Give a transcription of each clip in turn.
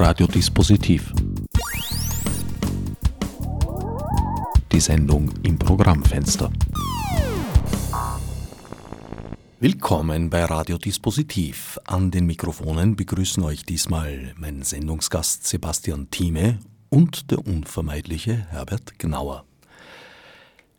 Radiodispositiv. Die Sendung im Programmfenster. Willkommen bei Radiodispositiv. An den Mikrofonen begrüßen euch diesmal mein Sendungsgast Sebastian Thieme und der unvermeidliche Herbert Gnauer.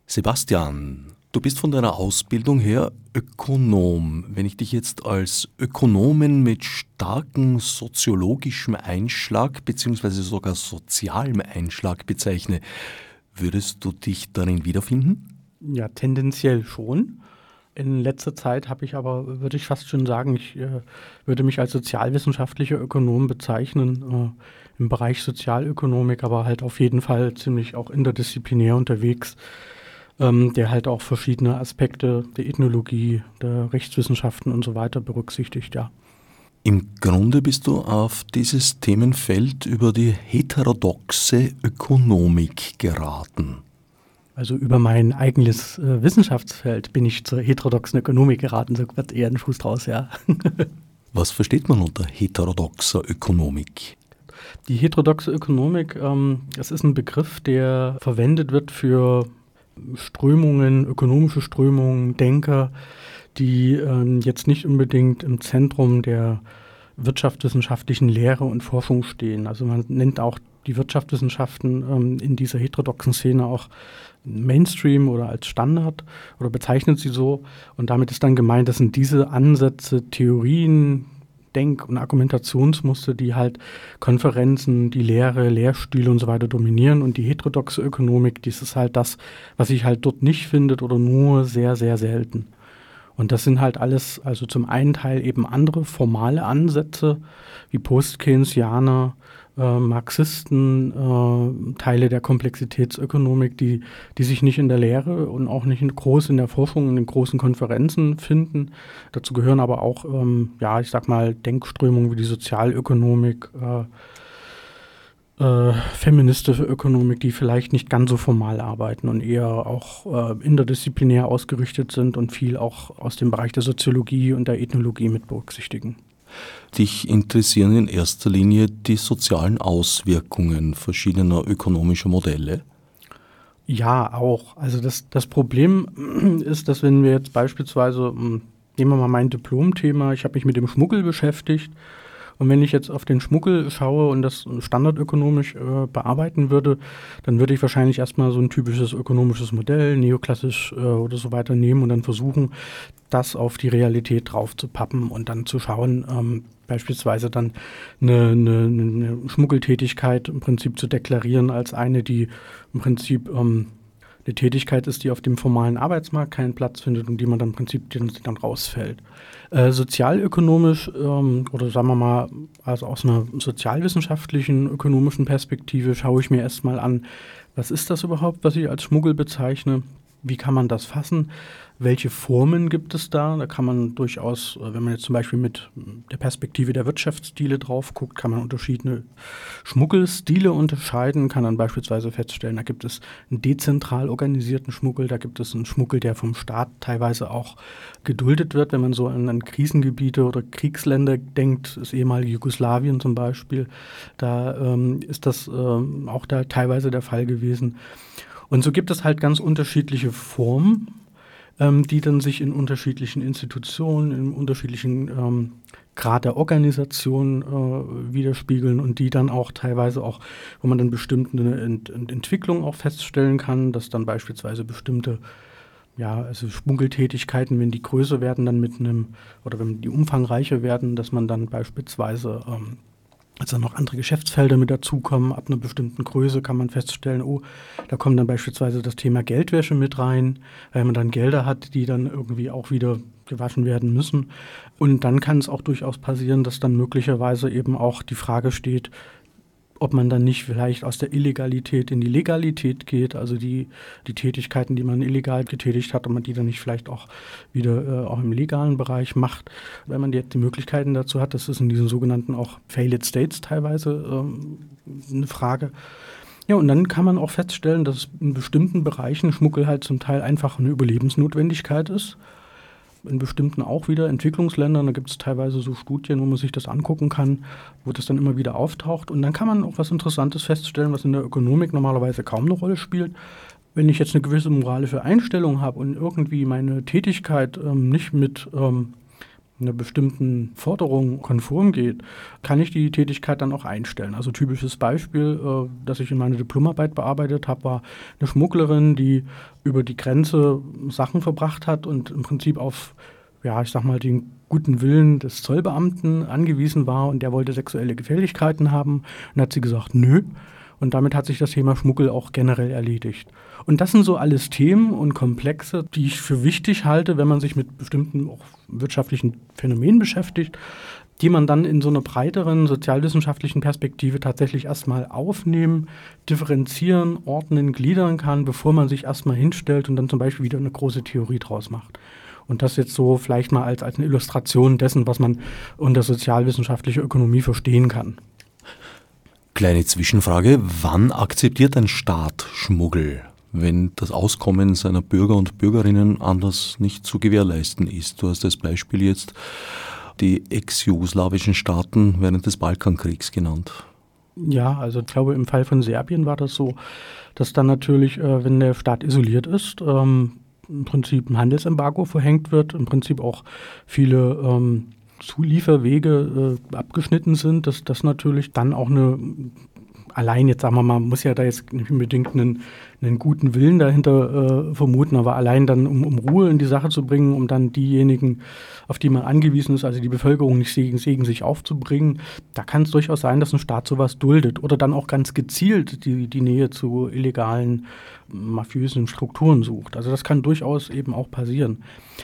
Sebastian, du bist von deiner Ausbildung her Ökonom. Wenn ich dich jetzt als Ökonomen mit starkem soziologischem Einschlag bzw. sogar sozialem Einschlag bezeichne, würdest du dich darin wiederfinden? Ja, tendenziell schon. In letzter Zeit habe ich aber, würde ich fast schon sagen, ich äh, würde mich als sozialwissenschaftlicher Ökonom bezeichnen, äh, im Bereich Sozialökonomik, aber halt auf jeden Fall ziemlich auch interdisziplinär unterwegs ähm, der halt auch verschiedene Aspekte der Ethnologie, der Rechtswissenschaften und so weiter berücksichtigt, ja. Im Grunde bist du auf dieses Themenfeld über die heterodoxe Ökonomik geraten. Also über mein eigenes äh, Wissenschaftsfeld bin ich zur heterodoxen Ökonomik geraten, so wird eher ein Fuß draus, ja. Was versteht man unter heterodoxer Ökonomik? Die heterodoxe Ökonomik, ähm, das ist ein Begriff, der verwendet wird für Strömungen, ökonomische Strömungen, Denker, die ähm, jetzt nicht unbedingt im Zentrum der wirtschaftswissenschaftlichen Lehre und Forschung stehen. Also man nennt auch die Wirtschaftswissenschaften ähm, in dieser heterodoxen Szene auch Mainstream oder als Standard oder bezeichnet sie so. Und damit ist dann gemeint, das sind diese Ansätze, Theorien, Denk- und Argumentationsmuster, die halt Konferenzen, die Lehre, Lehrstühle und so weiter dominieren. Und die heterodoxe Ökonomik, dies ist halt das, was sich halt dort nicht findet oder nur sehr, sehr selten. Und das sind halt alles, also zum einen Teil eben andere formale Ansätze, wie Post-Keynesianer, äh, Marxisten, äh, Teile der Komplexitätsökonomik, die, die sich nicht in der Lehre und auch nicht in, groß in der Forschung, in den großen Konferenzen finden. Dazu gehören aber auch, ähm, ja, ich sag mal, Denkströmungen wie die Sozialökonomik, äh, äh, feministische Ökonomik, die vielleicht nicht ganz so formal arbeiten und eher auch äh, interdisziplinär ausgerichtet sind und viel auch aus dem Bereich der Soziologie und der Ethnologie mit berücksichtigen. Dich interessieren in erster Linie die sozialen Auswirkungen verschiedener ökonomischer Modelle? Ja, auch. Also das, das Problem ist, dass wenn wir jetzt beispielsweise, hm, nehmen wir mal mein Diplomthema, ich habe mich mit dem Schmuggel beschäftigt und wenn ich jetzt auf den Schmuggel schaue und das standardökonomisch äh, bearbeiten würde, dann würde ich wahrscheinlich erstmal so ein typisches ökonomisches Modell, neoklassisch äh, oder so weiter nehmen und dann versuchen, das auf die Realität drauf zu pappen und dann zu schauen, ähm, beispielsweise dann eine, eine, eine, Schmuggeltätigkeit im Prinzip zu deklarieren als eine, die im Prinzip ähm, eine Tätigkeit ist, die auf dem formalen Arbeitsmarkt keinen Platz findet und die man dann im Prinzip dann rausfällt. Äh, sozialökonomisch ähm, oder sagen wir mal, also aus einer sozialwissenschaftlichen, ökonomischen Perspektive schaue ich mir erstmal an, was ist das überhaupt, was ich als Schmuggel bezeichne? Wie kann man das fassen? Welche Formen gibt es da? Da kann man durchaus, äh, wenn man jetzt zum Beispiel mit der Perspektive der Wirtschaftsstile drauf guckt, kann man unterschiedliche Schmuggelstile unterscheiden, kann dann beispielsweise feststellen, da gibt es einen dezentral organisierten Schmuggel, da gibt es einen Schmuggel, der vom Staat teilweise auch geduldet wird, wenn man so an, an Krisengebiete oder Kriegsländer denkt, das ehemalige Jugoslawien zum Beispiel, da ähm, ist das ähm, auch da teilweise der Fall gewesen. Und so gibt es halt ganz unterschiedliche Formen ähm, die dann sich in unterschiedlichen Institutionen, in unterschiedlichen ähm, Grad der Organisation äh, widerspiegeln und die dann auch teilweise auch, wo man dann bestimmte Ent Ent Entwicklung auch feststellen kann, dass dann beispielsweise bestimmte ja, also Schmuggeltätigkeiten, wenn die größer werden, dann mit einem, oder wenn die umfangreicher werden, dass man dann beispielsweise ähm, als dann noch andere Geschäftsfelder mit dazukommen, ab einer bestimmten Größe kann man feststellen, oh, da kommt dann beispielsweise das Thema Geldwäsche mit rein, weil man dann Gelder hat, die dann irgendwie auch wieder gewaschen werden müssen. Und dann kann es auch durchaus passieren, dass dann möglicherweise eben auch die Frage steht, ob man dann nicht vielleicht aus der Illegalität in die Legalität geht, also die, die Tätigkeiten, die man illegal getätigt hat, ob man die dann nicht vielleicht auch wieder äh, auch im legalen Bereich macht. Wenn man jetzt die Möglichkeiten dazu hat, das ist in diesen sogenannten auch Failed States teilweise ähm, eine Frage. Ja, und dann kann man auch feststellen, dass in bestimmten Bereichen Schmuggel halt zum Teil einfach eine Überlebensnotwendigkeit ist in bestimmten auch wieder Entwicklungsländern. Da gibt es teilweise so Studien, wo man sich das angucken kann, wo das dann immer wieder auftaucht. Und dann kann man auch was Interessantes feststellen, was in der Ökonomik normalerweise kaum eine Rolle spielt. Wenn ich jetzt eine gewisse moralische Einstellung habe und irgendwie meine Tätigkeit ähm, nicht mit ähm, einer bestimmten Forderung konform geht, kann ich die Tätigkeit dann auch einstellen. Also typisches Beispiel, äh, das ich in meiner Diplomarbeit bearbeitet habe, war eine Schmugglerin, die über die Grenze Sachen verbracht hat und im Prinzip auf, ja, ich sag mal, den guten Willen des Zollbeamten angewiesen war und der wollte sexuelle Gefälligkeiten haben und hat sie gesagt, nö. Und damit hat sich das Thema Schmuggel auch generell erledigt. Und das sind so alles Themen und Komplexe, die ich für wichtig halte, wenn man sich mit bestimmten auch wirtschaftlichen Phänomenen beschäftigt, die man dann in so einer breiteren sozialwissenschaftlichen Perspektive tatsächlich erstmal aufnehmen, differenzieren, ordnen, gliedern kann, bevor man sich erstmal hinstellt und dann zum Beispiel wieder eine große Theorie draus macht. Und das jetzt so vielleicht mal als, als eine Illustration dessen, was man unter sozialwissenschaftlicher Ökonomie verstehen kann. Kleine Zwischenfrage, wann akzeptiert ein Staat Schmuggel, wenn das Auskommen seiner Bürger und Bürgerinnen anders nicht zu gewährleisten ist? Du hast als Beispiel jetzt die ex-jugoslawischen Staaten während des Balkankriegs genannt. Ja, also ich glaube, im Fall von Serbien war das so, dass dann natürlich, äh, wenn der Staat isoliert ist, ähm, im Prinzip ein Handelsembargo verhängt wird, im Prinzip auch viele ähm, Zulieferwege äh, abgeschnitten sind, dass das natürlich dann auch eine allein jetzt sagen wir mal, man muss ja da jetzt nicht unbedingt einen, einen guten Willen dahinter äh, vermuten, aber allein dann, um, um, Ruhe in die Sache zu bringen, um dann diejenigen, auf die man angewiesen ist, also die Bevölkerung nicht gegen, gegen sich aufzubringen, da kann es durchaus sein, dass ein Staat sowas duldet oder dann auch ganz gezielt die, die Nähe zu illegalen mafiösen Strukturen sucht. Also das kann durchaus eben auch passieren.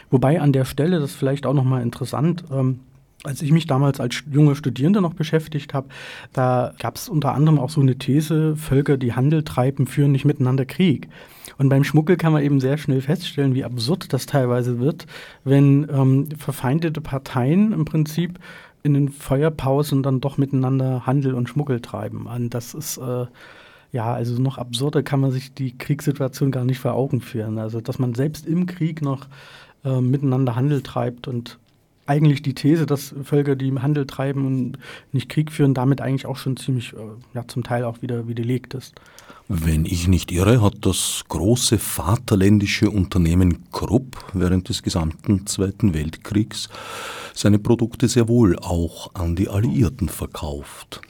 Wobei an der Stelle, das ist vielleicht auch nochmal interessant, ähm, als ich mich damals als junge Studierende noch beschäftigt habe, da gab es unter anderem auch so eine These, Völker, die Handel treiben, führen nicht miteinander Krieg. Und beim Schmuggel kann man eben sehr schnell feststellen, wie absurd das teilweise wird, wenn ähm, verfeindete Parteien im Prinzip in den Feuerpausen dann doch miteinander Handel und Schmuggel treiben. Und das ist äh, ja, also noch absurder kann man sich die Kriegssituation gar nicht vor Augen führen. Also, dass man selbst im Krieg noch äh, miteinander Handel treibt und eigentlich die These, dass Völker, die Handel treiben und nicht Krieg führen, damit eigentlich auch schon ziemlich, äh, ja, zum Teil auch wieder widerlegt ist. Wenn ich nicht irre, hat das große vaterländische Unternehmen Krupp während des gesamten Zweiten Weltkriegs seine Produkte sehr wohl auch an die Alliierten verkauft.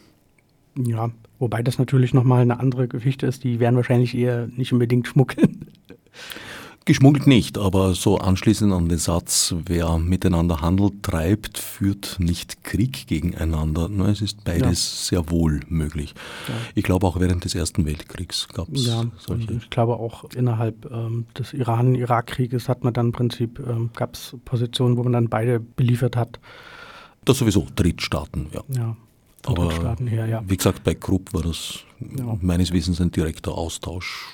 Ja, wobei das natürlich nochmal eine andere Geschichte ist. Die werden wahrscheinlich eher nicht unbedingt schmuggeln. Geschmuggelt nicht, aber so anschließend an den Satz, wer miteinander Handel treibt, führt nicht Krieg gegeneinander. Es ist beides ja. sehr wohl möglich. Ja. Ich glaube auch während des Ersten Weltkriegs gab es ja, solche. Ich glaube auch innerhalb ähm, des Iran-Irak-Krieges hat man dann im Prinzip, ähm, gab es Positionen, wo man dann beide beliefert hat. Das sowieso, Drittstaaten, ja. Ja. Aber her, ja. wie gesagt, bei Krupp war das meines Wissens ein direkter Austausch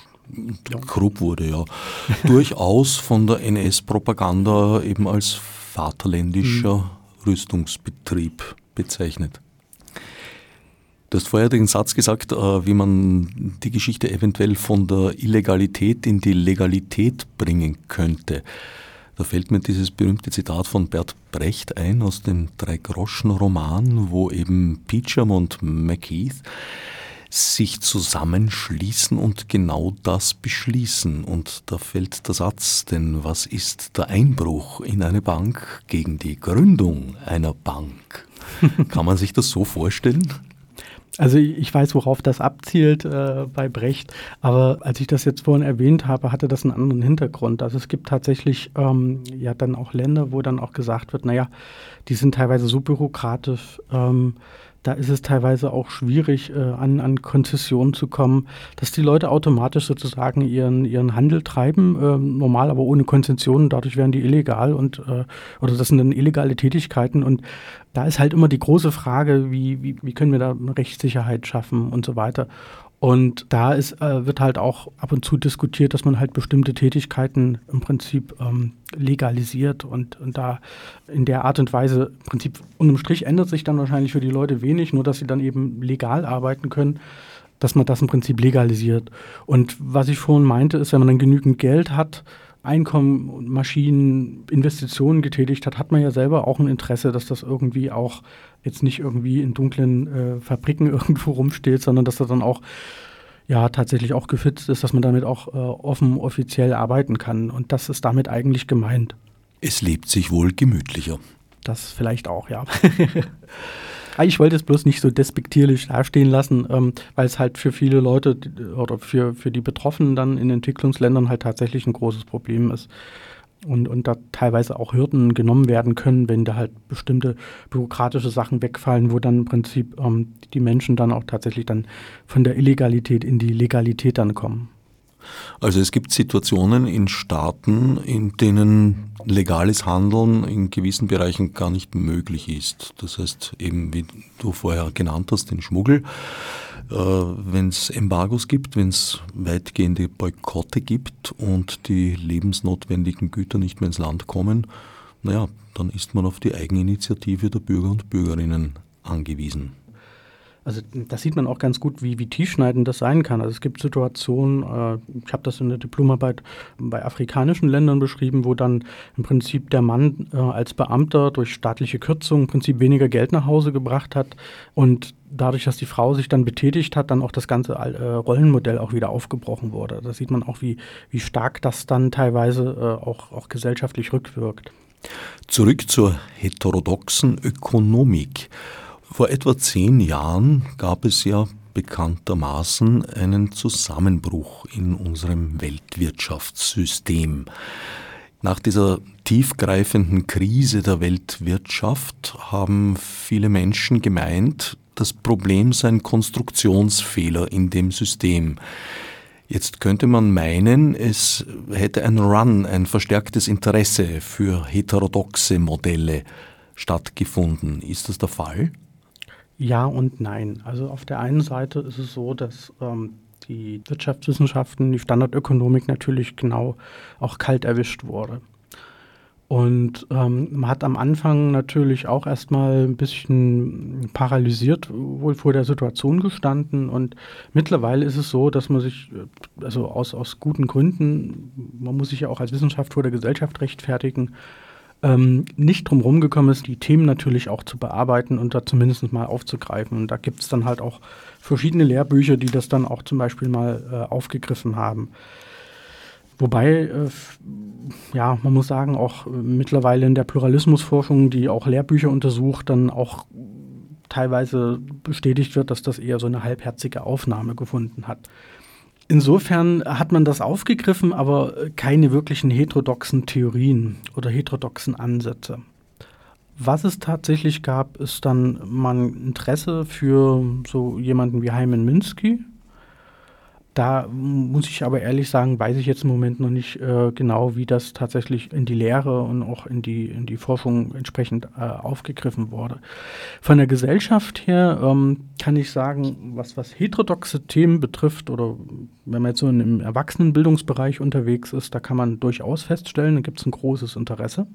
Krupp wurde ja durchaus von der NS-Propaganda eben als vaterländischer mhm. Rüstungsbetrieb bezeichnet. Du hast vorher den Satz gesagt, äh, wie man die Geschichte eventuell von der Illegalität in die Legalität bringen könnte. Da fällt mir dieses berühmte Zitat von Bert Brecht ein aus dem Drei-Groschen-Roman, wo eben Peacham und McKeith sich zusammenschließen und genau das beschließen. Und da fällt der Satz, denn was ist der Einbruch in eine Bank gegen die Gründung einer Bank? Kann man sich das so vorstellen? Also ich weiß, worauf das abzielt äh, bei Brecht, aber als ich das jetzt vorhin erwähnt habe, hatte das einen anderen Hintergrund. Also es gibt tatsächlich ähm, ja dann auch Länder, wo dann auch gesagt wird, naja, die sind teilweise so bürokratisch, ähm, da ist es teilweise auch schwierig, äh, an, an Konzessionen zu kommen, dass die Leute automatisch sozusagen ihren, ihren Handel treiben, äh, normal, aber ohne Konzessionen, dadurch werden die illegal und äh, oder das sind dann illegale Tätigkeiten und da ist halt immer die große Frage, wie, wie, wie können wir da Rechtssicherheit schaffen und so weiter. Und da ist, äh, wird halt auch ab und zu diskutiert, dass man halt bestimmte Tätigkeiten im Prinzip ähm, legalisiert und, und da in der Art und Weise, im Prinzip unterm Strich ändert sich dann wahrscheinlich für die Leute wenig, nur dass sie dann eben legal arbeiten können, dass man das im Prinzip legalisiert. Und was ich vorhin meinte, ist, wenn man dann genügend Geld hat, Einkommen und Maschinen, Investitionen getätigt hat, hat man ja selber auch ein Interesse, dass das irgendwie auch jetzt nicht irgendwie in dunklen äh, Fabriken irgendwo rumsteht, sondern dass das dann auch ja tatsächlich auch gefitzt ist, dass man damit auch äh, offen offiziell arbeiten kann. Und das ist damit eigentlich gemeint. Es lebt sich wohl gemütlicher. Das vielleicht auch, ja. Ah, ich wollte es bloß nicht so despektierlich dastehen lassen, ähm, weil es halt für viele Leute oder für, für die Betroffenen dann in Entwicklungsländern halt tatsächlich ein großes Problem ist. Und, und da teilweise auch Hürden genommen werden können, wenn da halt bestimmte bürokratische Sachen wegfallen, wo dann im Prinzip ähm, die Menschen dann auch tatsächlich dann von der Illegalität in die Legalität dann kommen. Also es gibt Situationen in Staaten, in denen legales Handeln in gewissen Bereichen gar nicht möglich ist. Das heißt eben, wie du vorher genannt hast, den Schmuggel. Äh, wenn es Embargos gibt, wenn es weitgehende Boykotte gibt und die lebensnotwendigen Güter nicht mehr ins Land kommen, naja, dann ist man auf die Eigeninitiative der Bürger und Bürgerinnen angewiesen. Also das sieht man auch ganz gut, wie, wie tiefschneidend das sein kann. Also es gibt Situationen, äh, ich habe das in der Diplomarbeit bei afrikanischen Ländern beschrieben, wo dann im Prinzip der Mann äh, als Beamter durch staatliche Kürzungen im Prinzip weniger Geld nach Hause gebracht hat und dadurch, dass die Frau sich dann betätigt hat, dann auch das ganze äh, Rollenmodell auch wieder aufgebrochen wurde. Da sieht man auch, wie, wie stark das dann teilweise äh, auch, auch gesellschaftlich rückwirkt. Zurück zur heterodoxen Ökonomik. Vor etwa zehn Jahren gab es ja bekanntermaßen einen Zusammenbruch in unserem Weltwirtschaftssystem. Nach dieser tiefgreifenden Krise der Weltwirtschaft haben viele Menschen gemeint, das Problem sei ein Konstruktionsfehler in dem System. Jetzt könnte man meinen, es hätte ein Run, ein verstärktes Interesse für heterodoxe Modelle stattgefunden. Ist das der Fall? Ja und nein. Also auf der einen Seite ist es so, dass ähm, die Wirtschaftswissenschaften, die Standardökonomik natürlich genau auch kalt erwischt wurde. Und ähm, man hat am Anfang natürlich auch erstmal ein bisschen paralysiert wohl vor der Situation gestanden. Und mittlerweile ist es so, dass man sich, äh, also aus, aus guten Gründen, man muss sich ja auch als Wissenschaft vor der Gesellschaft rechtfertigen, ähm, nicht drum rumgekommen ist, die Themen natürlich auch zu bearbeiten und da zumindest mal aufzugreifen. Und da gibt es dann halt auch verschiedene Lehrbücher, die das dann auch zum Beispiel mal äh, aufgegriffen haben. Wobei, äh, ja, man muss sagen, auch mittlerweile in der Pluralismusforschung, die auch Lehrbücher untersucht, dann auch teilweise bestätigt wird, dass das eher so eine halbherzige Aufnahme gefunden hat. Insofern hat man das aufgegriffen, aber keine wirklichen heterodoxen Theorien oder heterodoxen Ansätze. Was es tatsächlich gab, ist dann mal ein Interesse für so jemanden wie Hyman Minsky, da muss ich aber ehrlich sagen, weiß ich jetzt im Moment noch nicht äh, genau, wie das tatsächlich in die Lehre und auch in die, in die Forschung entsprechend äh, aufgegriffen wurde. Von der Gesellschaft her ähm, kann ich sagen, was, was heterodoxe Themen betrifft oder wenn man jetzt so im Erwachsenenbildungsbereich unterwegs ist, da kann man durchaus feststellen, da gibt es ein großes Interesse.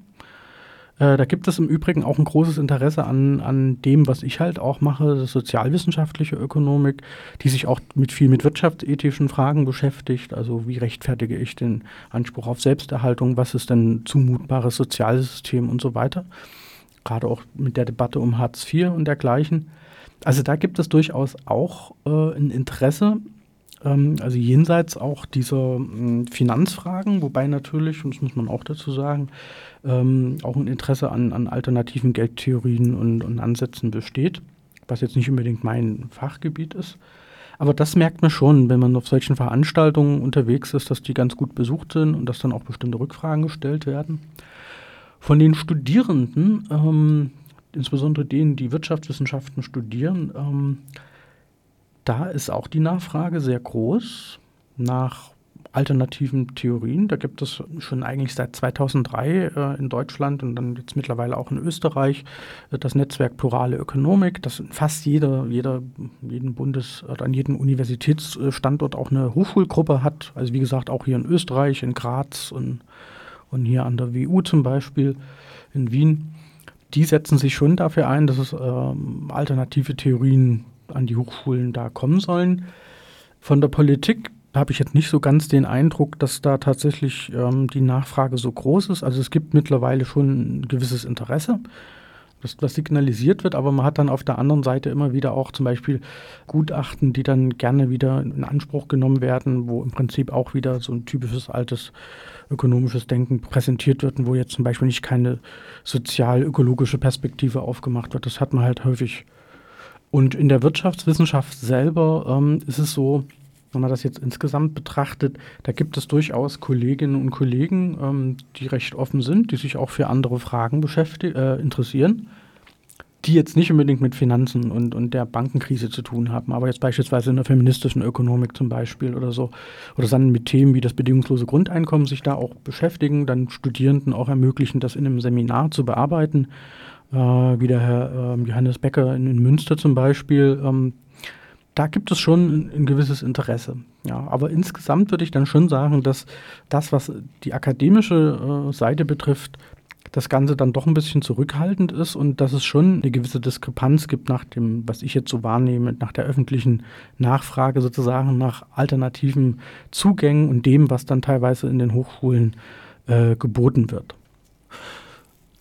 Äh, da gibt es im Übrigen auch ein großes Interesse an, an dem, was ich halt auch mache, das sozialwissenschaftliche Ökonomik, die sich auch mit viel mit wirtschaftsethischen Fragen beschäftigt. Also wie rechtfertige ich den Anspruch auf Selbsterhaltung, was ist denn zumutbares Sozialsystem und so weiter. Gerade auch mit der Debatte um Hartz IV und dergleichen. Also da gibt es durchaus auch äh, ein Interesse also jenseits auch dieser hm, Finanzfragen, wobei natürlich, und das muss man auch dazu sagen, ähm, auch ein Interesse an, an alternativen Geldtheorien und, und Ansätzen besteht, was jetzt nicht unbedingt mein Fachgebiet ist. Aber das merkt man schon, wenn man auf solchen Veranstaltungen unterwegs ist, dass die ganz gut besucht sind und dass dann auch bestimmte Rückfragen gestellt werden. Von den Studierenden, ähm, insbesondere denen, die Wirtschaftswissenschaften studieren, ähm, da ist auch die Nachfrage sehr groß nach alternativen Theorien. Da gibt es schon eigentlich seit 2003 äh, in Deutschland und dann jetzt mittlerweile auch in Österreich äh, das Netzwerk Plurale Ökonomik, das fast jeder, jeder, jeden Bundes- oder an jedem Universitätsstandort auch eine Hochschulgruppe hat. Also wie gesagt, auch hier in Österreich, in Graz und, und hier an der WU zum Beispiel in Wien. Die setzen sich schon dafür ein, dass es äh, alternative Theorien an die Hochschulen da kommen sollen. Von der Politik habe ich jetzt nicht so ganz den Eindruck, dass da tatsächlich ähm, die Nachfrage so groß ist. Also es gibt mittlerweile schon ein gewisses Interesse das, das signalisiert wird, aber man hat dann auf der anderen Seite immer wieder auch zum Beispiel Gutachten, die dann gerne wieder in Anspruch genommen werden, wo im Prinzip auch wieder so ein typisches altes ökonomisches Denken präsentiert wird und wo jetzt zum Beispiel nicht keine sozial-ökologische Perspektive aufgemacht wird. Das hat man halt häufig. Und in der Wirtschaftswissenschaft selber ähm, ist es so, wenn man das jetzt insgesamt betrachtet, da gibt es durchaus Kolleginnen und Kollegen, ähm, die recht offen sind, die sich auch für andere Fragen äh, interessieren, die jetzt nicht unbedingt mit Finanzen und, und der Bankenkrise zu tun haben, aber jetzt beispielsweise in der feministischen Ökonomik zum Beispiel oder so, oder dann mit Themen wie das bedingungslose Grundeinkommen sich da auch beschäftigen, dann Studierenden auch ermöglichen, das in einem Seminar zu bearbeiten, äh, wie der Herr äh, Johannes Becker in, in Münster zum Beispiel, ähm, da gibt es schon ein, gewisses Interesse. Ja, aber insgesamt würde ich dann schon sagen, dass das, was die akademische äh, Seite betrifft, das Ganze dann doch ein bisschen zurückhaltend ist und dass es schon eine gewisse Diskrepanz gibt nach dem, was ich jetzt so wahrnehme, nach der öffentlichen Nachfrage sozusagen nach alternativen Zugängen und dem, was dann teilweise in den Hochschulen äh, geboten wird.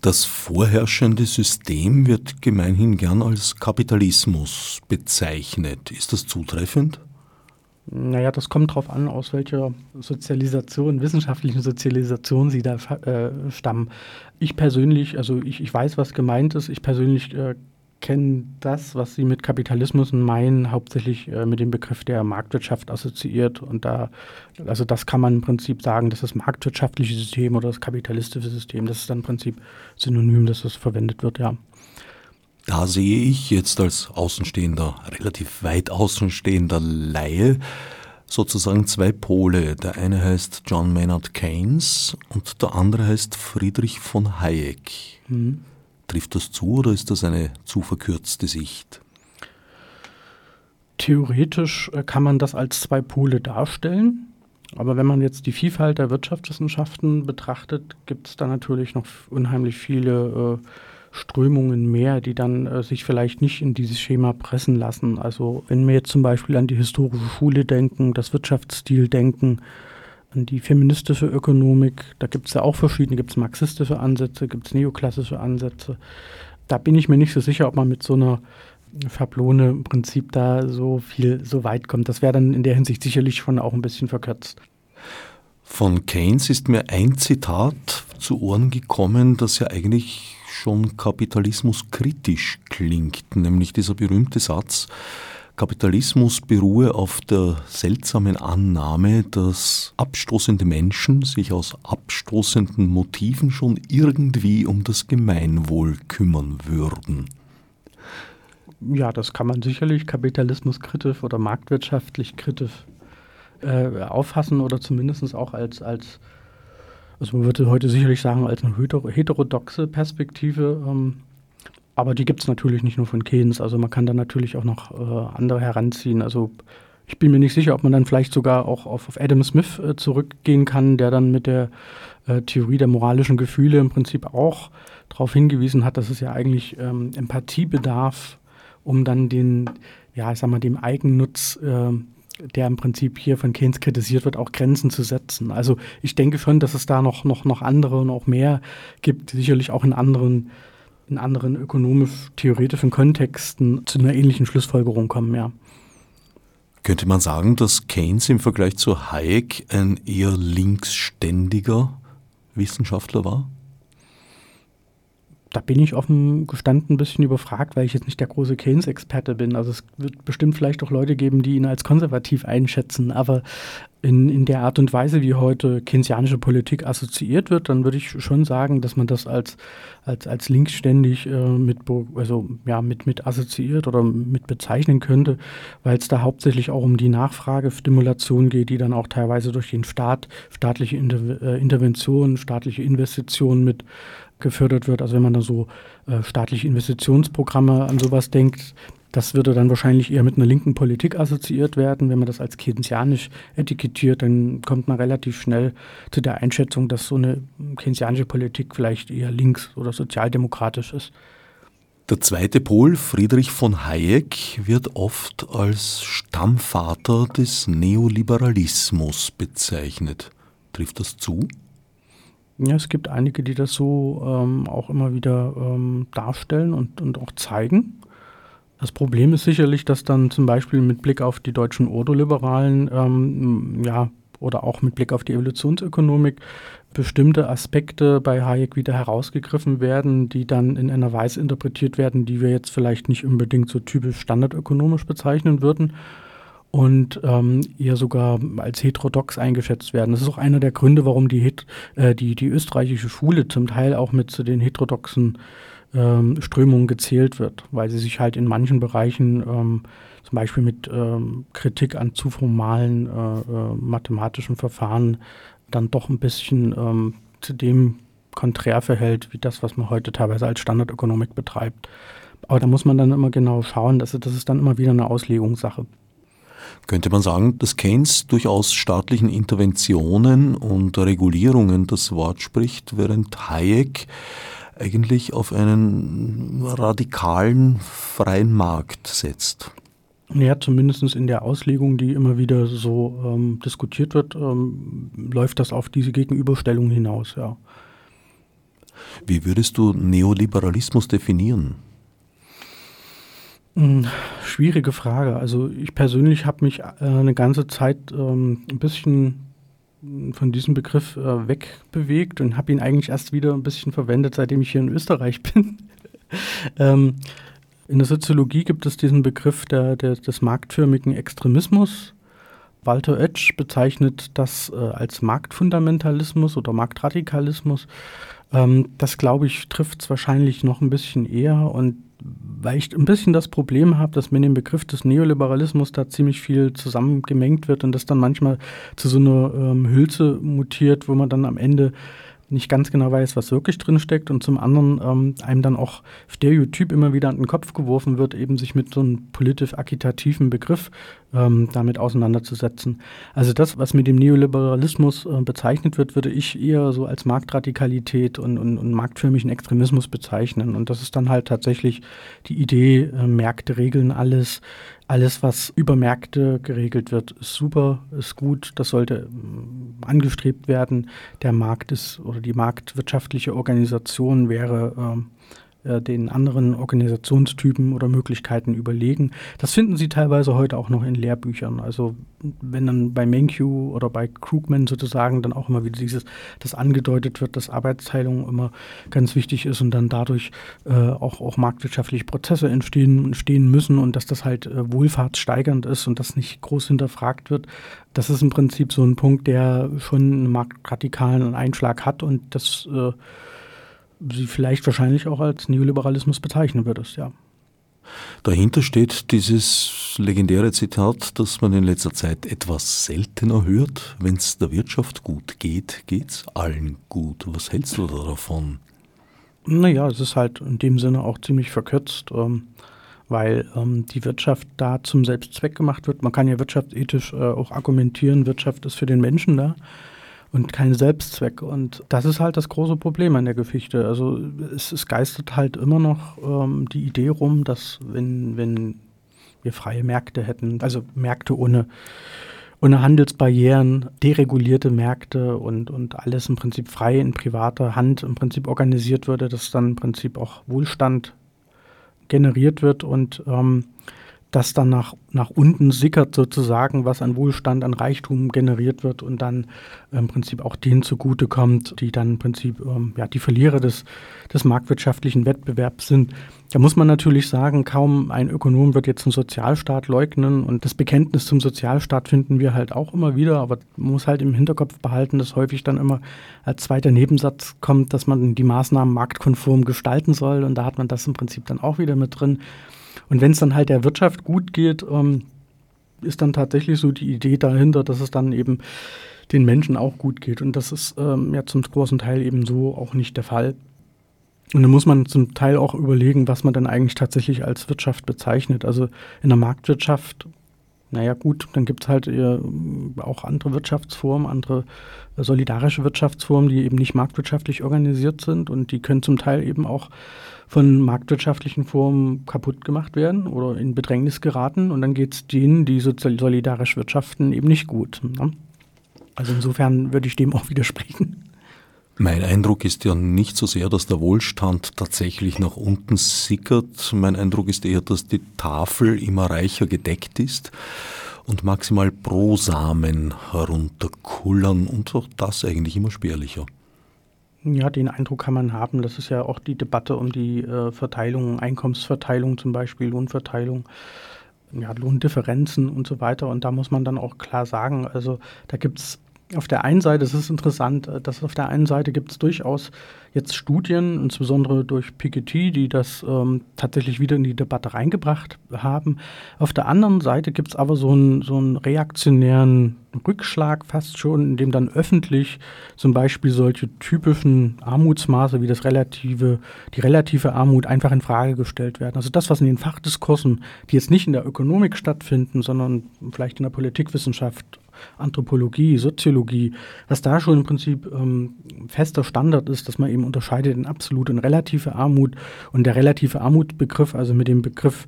Das vorherrschende System wird gemeinhin gern als Kapitalismus bezeichnet. Ist das zutreffend? Naja, das kommt darauf an, aus welcher Sozialisation, wissenschaftlichen Sozialisation Sie da äh, stammen. Ich persönlich, also ich, ich weiß, was gemeint ist. Ich persönlich äh, kennen das, was Sie mit Kapitalismus meinen, hauptsächlich äh, mit dem Begriff der Marktwirtschaft assoziiert. Und da, also das kann man im Prinzip sagen, dass das marktwirtschaftliche System oder das kapitalistische System, das ist dann im Prinzip synonym, dass das verwendet wird, ja. Da sehe ich jetzt als Außenstehender, relativ weit außenstehender Laie, sozusagen zwei Pole. Der eine heißt John Maynard Keynes und der andere heißt Friedrich von Hayek. Mhm. Trifft das zu oder ist das eine zu verkürzte Sicht? Theoretisch äh, kann man das als zwei Pole darstellen. Aber wenn man jetzt die Vielfalt der Wirtschaftswissenschaften betrachtet, gibt es da natürlich noch unheimlich viele äh, Strömungen mehr, die dann äh, sich vielleicht nicht in dieses Schema pressen lassen. Also wenn wir jetzt zum Beispiel an die historische Schule denken, das Wirtschaftsstil denken, an die feministische Ökonomik. Da gibt es ja auch verschiedene, gibt es marxistische Ansätze, gibt es neoklassische Ansätze. Da bin ich mir nicht so sicher, ob man mit so einer Schablone im Prinzip da so viel, so weit kommt. Das wäre dann in der Hinsicht sicherlich schon auch ein bisschen verkürzt. Von Keynes ist mir ein Zitat zu Ohren gekommen, das ja eigentlich schon kapitalismuskritisch klingt, nämlich dieser berühmte Satz, Kapitalismus beruhe auf der seltsamen Annahme, dass abstoßende Menschen sich aus abstoßenden Motiven schon irgendwie um das Gemeinwohl kümmern würden. Ja, das kann man sicherlich kapitalismuskritisch oder marktwirtschaftlich kritisch äh, auffassen oder zumindest auch als, als, also man würde heute sicherlich sagen, als eine heterodoxe Perspektive ähm, aber die gibt es natürlich nicht nur von Keynes. Also man kann da natürlich auch noch äh, andere heranziehen. Also ich bin mir nicht sicher, ob man dann vielleicht sogar auch auf, auf Adam Smith äh, zurückgehen kann, der dann mit der äh, Theorie der moralischen Gefühle im Prinzip auch darauf hingewiesen hat, dass es ja eigentlich ähm, Empathie bedarf, um dann den, ja, ich sag mal, dem Eigennutz äh, der im Prinzip hier von Keynes kritisiert wird, auch Grenzen zu setzen. Also ich denke schon, dass es da noch, noch, noch andere und auch mehr gibt, sicherlich auch in anderen in anderen ökonomisch-theoretischen Kontexten zu einer ähnlichen Schlussfolgerung kommen, ja. Könnte man sagen, dass Keynes im Vergleich zu Hayek ein eher linksständiger Wissenschaftler war? Da bin ich offen gestanden ein bisschen überfragt, weil ich jetzt nicht der große Keynes-Experte bin. Also es wird bestimmt vielleicht auch Leute geben, die ihn als konservativ einschätzen. Aber in, in der Art und Weise, wie heute keynesianische Politik assoziiert wird, dann würde ich schon sagen, dass man das als, als, als linksständig äh, mit, also, ja, mit, mit assoziiert oder mit bezeichnen könnte, weil es da hauptsächlich auch um die Nachfragestimulation geht, die dann auch teilweise durch den Staat, staatliche Inter äh, Interventionen, staatliche Investitionen mit gefördert wird. Also wenn man da so äh, staatliche Investitionsprogramme an sowas denkt, das würde dann wahrscheinlich eher mit einer linken Politik assoziiert werden. Wenn man das als keynesianisch etikettiert, dann kommt man relativ schnell zu der Einschätzung, dass so eine keynesianische Politik vielleicht eher links oder sozialdemokratisch ist. Der zweite Pol, Friedrich von Hayek, wird oft als Stammvater des Neoliberalismus bezeichnet. Trifft das zu? Ja, es gibt einige, die das so ähm, auch immer wieder ähm, darstellen und, und auch zeigen. Das Problem ist sicherlich, dass dann zum Beispiel mit Blick auf die deutschen Ordoliberalen ähm, ja, oder auch mit Blick auf die Evolutionsökonomik bestimmte Aspekte bei Hayek wieder herausgegriffen werden, die dann in einer Weise interpretiert werden, die wir jetzt vielleicht nicht unbedingt so typisch standardökonomisch bezeichnen würden und ähm, eher sogar als heterodox eingeschätzt werden. Das ist auch einer der Gründe, warum die, äh, die, die österreichische Schule zum Teil auch mit zu den heterodoxen ähm, Strömungen gezählt wird, weil sie sich halt in manchen Bereichen ähm, zum Beispiel mit ähm, Kritik an zu formalen äh, äh, mathematischen Verfahren dann doch ein bisschen ähm, zu dem konträr verhält, wie das, was man heute teilweise als Standardökonomik betreibt. Aber da muss man dann immer genau schauen, dass das ist dann immer wieder eine Auslegungssache. Könnte man sagen, dass Keynes durchaus staatlichen Interventionen und Regulierungen das Wort spricht, während Hayek eigentlich auf einen radikalen freien Markt setzt? Ja, zumindest in der Auslegung, die immer wieder so ähm, diskutiert wird, ähm, läuft das auf diese Gegenüberstellung hinaus, ja. Wie würdest du Neoliberalismus definieren? Hm, schwierige Frage. Also ich persönlich habe mich äh, eine ganze Zeit ähm, ein bisschen von diesem Begriff äh, wegbewegt und habe ihn eigentlich erst wieder ein bisschen verwendet, seitdem ich hier in Österreich bin. ähm, in der Soziologie gibt es diesen Begriff der, der, des marktförmigen Extremismus. Walter Oetsch bezeichnet das äh, als Marktfundamentalismus oder Marktradikalismus. Ähm, das, glaube ich, trifft es wahrscheinlich noch ein bisschen eher. Und weil ich ein bisschen das Problem habe, dass mit dem Begriff des Neoliberalismus da ziemlich viel zusammengemengt wird und das dann manchmal zu so einer ähm, Hülse mutiert, wo man dann am Ende nicht ganz genau weiß, was wirklich drin steckt und zum anderen ähm, einem dann auch Stereotyp immer wieder an den Kopf geworfen wird, eben sich mit so einem politisch-agitativen Begriff ähm, damit auseinanderzusetzen. Also das, was mit dem Neoliberalismus äh, bezeichnet wird, würde ich eher so als Marktradikalität und, und, und marktförmigen Extremismus bezeichnen. Und das ist dann halt tatsächlich die Idee, äh, Märkte regeln alles, alles, was über Märkte geregelt wird, ist super, ist gut, das sollte ähm, angestrebt werden. Der Markt ist oder die marktwirtschaftliche Organisation wäre ähm, äh, den anderen Organisationstypen oder Möglichkeiten überlegen. Das finden Sie teilweise heute auch noch in Lehrbüchern. Also wenn dann bei Menkyu oder bei Krugman sozusagen dann auch immer wieder dieses, das angedeutet wird, dass Arbeitsteilung immer ganz wichtig ist und dann dadurch äh, auch, auch marktwirtschaftliche Prozesse entstehen, entstehen müssen und dass das halt äh, wohlfahrtssteigernd ist und das nicht groß hinterfragt wird. Das ist im Prinzip so ein Punkt, der schon einen marktradikalen Einschlag hat und das äh, sie vielleicht wahrscheinlich auch als Neoliberalismus bezeichnen würdest, ja. Dahinter steht dieses legendäre Zitat, das man in letzter Zeit etwas seltener hört. Wenn es der Wirtschaft gut geht, geht es allen gut. Was hältst du da davon? Naja, es ist halt in dem Sinne auch ziemlich verkürzt, ähm, weil ähm, die Wirtschaft da zum Selbstzweck gemacht wird. Man kann ja wirtschaftsethisch äh, auch argumentieren, Wirtschaft ist für den Menschen da und kein Selbstzweck. Und das ist halt das große Problem an der Geschichte. Also es, es geistert halt immer noch ähm, die Idee rum, dass wenn, wenn wir freie Märkte hätten, also Märkte ohne, ohne Handelsbarrieren, deregulierte Märkte und, und alles im Prinzip frei in privater Hand im Prinzip organisiert würde, dass dann im Prinzip auch Wohlstand generiert wird und ähm, das dann nach, nach unten sickert sozusagen, was an Wohlstand, an Reichtum generiert wird und dann im Prinzip auch denen zugutekommt, die dann im Prinzip ähm, ja, die Verlierer des, des marktwirtschaftlichen Wettbewerbs sind. Da muss man natürlich sagen, kaum ein Ökonom wird jetzt einen Sozialstaat leugnen und das Bekenntnis zum Sozialstaat finden wir halt auch immer wieder, aber man muss halt im Hinterkopf behalten, dass häufig dann immer als zweiter Nebensatz kommt, dass man die Maßnahmen marktkonform gestalten soll und da hat man das im Prinzip dann auch wieder mit drin. Und wenn es dann halt der Wirtschaft gut geht, ähm, ist dann tatsächlich so die Idee dahinter, dass es dann eben den Menschen auch gut geht. Und das ist ähm, ja zum großen Teil eben so auch nicht der Fall. Und dann muss man zum Teil auch überlegen, was man dann eigentlich tatsächlich als Wirtschaft bezeichnet. Also in der Marktwirtschaft naja gut, dann gibt es halt äh, auch andere Wirtschaftsformen, andere solidarische Wirtschaftsformen, die eben nicht marktwirtschaftlich organisiert sind und die können zum Teil eben auch von marktwirtschaftlichen Formen kaputt gemacht werden oder in Bedrängnis geraten und dann geht es denen, die solidarisch wirtschaften, eben nicht gut. Ne? Also insofern würde ich dem auch widersprechen. Mein Eindruck ist ja nicht so sehr, dass der Wohlstand tatsächlich nach unten sickert. Mein Eindruck ist eher, dass die Tafel immer reicher gedeckt ist und maximal Brosamen herunterkullern und auch das eigentlich immer spärlicher. Ja, den Eindruck kann man haben. Das ist ja auch die Debatte um die äh, Verteilung, Einkommensverteilung zum Beispiel, Lohnverteilung, ja, Lohndifferenzen und so weiter. Und da muss man dann auch klar sagen, also da gibt es auf der einen Seite, es ist interessant, äh, dass auf der einen Seite gibt es durchaus jetzt Studien, insbesondere durch Piketty, die das ähm, tatsächlich wieder in die Debatte reingebracht haben. Auf der anderen Seite gibt es aber so einen, so reaktionären Rückschlag fast schon, in dem dann öffentlich zum Beispiel solche typischen Armutsmaße wie das relative, die relative Armut einfach in Frage gestellt werden. Also das, was in den Fachdiskursen, die jetzt nicht in der Ökonomik stattfinden, sondern vielleicht in der Politikwissenschaft Anthropologie, Soziologie, was da schon im Prinzip ähm, fester Standard ist, dass man eben unterscheidet in absolute und relative Armut und der relative Armutbegriff, also mit dem Begriff,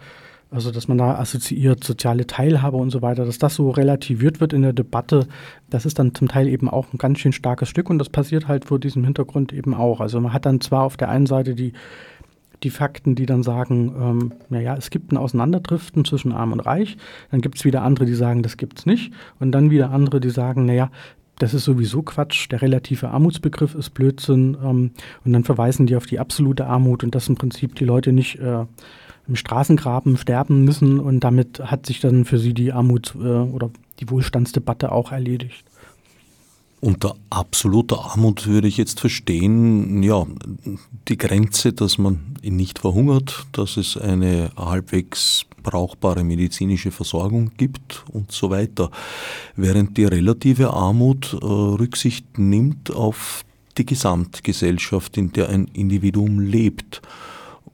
also dass man da assoziiert soziale Teilhabe und so weiter, dass das so relativiert wird in der Debatte, das ist dann zum Teil eben auch ein ganz schön starkes Stück und das passiert halt vor diesem Hintergrund eben auch. Also man hat dann zwar auf der einen Seite die die Fakten, die dann sagen, ähm, naja, es gibt ein Auseinanderdriften zwischen Arm und Reich. Dann gibt es wieder andere, die sagen, das gibt es nicht. Und dann wieder andere, die sagen, naja, das ist sowieso Quatsch, der relative Armutsbegriff ist Blödsinn. Ähm, und dann verweisen die auf die absolute Armut und dass im Prinzip die Leute nicht äh, im Straßengraben sterben müssen. Und damit hat sich dann für sie die Armut äh, oder die Wohlstandsdebatte auch erledigt. Unter absoluter Armut würde ich jetzt verstehen, ja, die Grenze, dass man nicht verhungert, dass es eine halbwegs brauchbare medizinische Versorgung gibt und so weiter. Während die relative Armut äh, Rücksicht nimmt auf die Gesamtgesellschaft, in der ein Individuum lebt.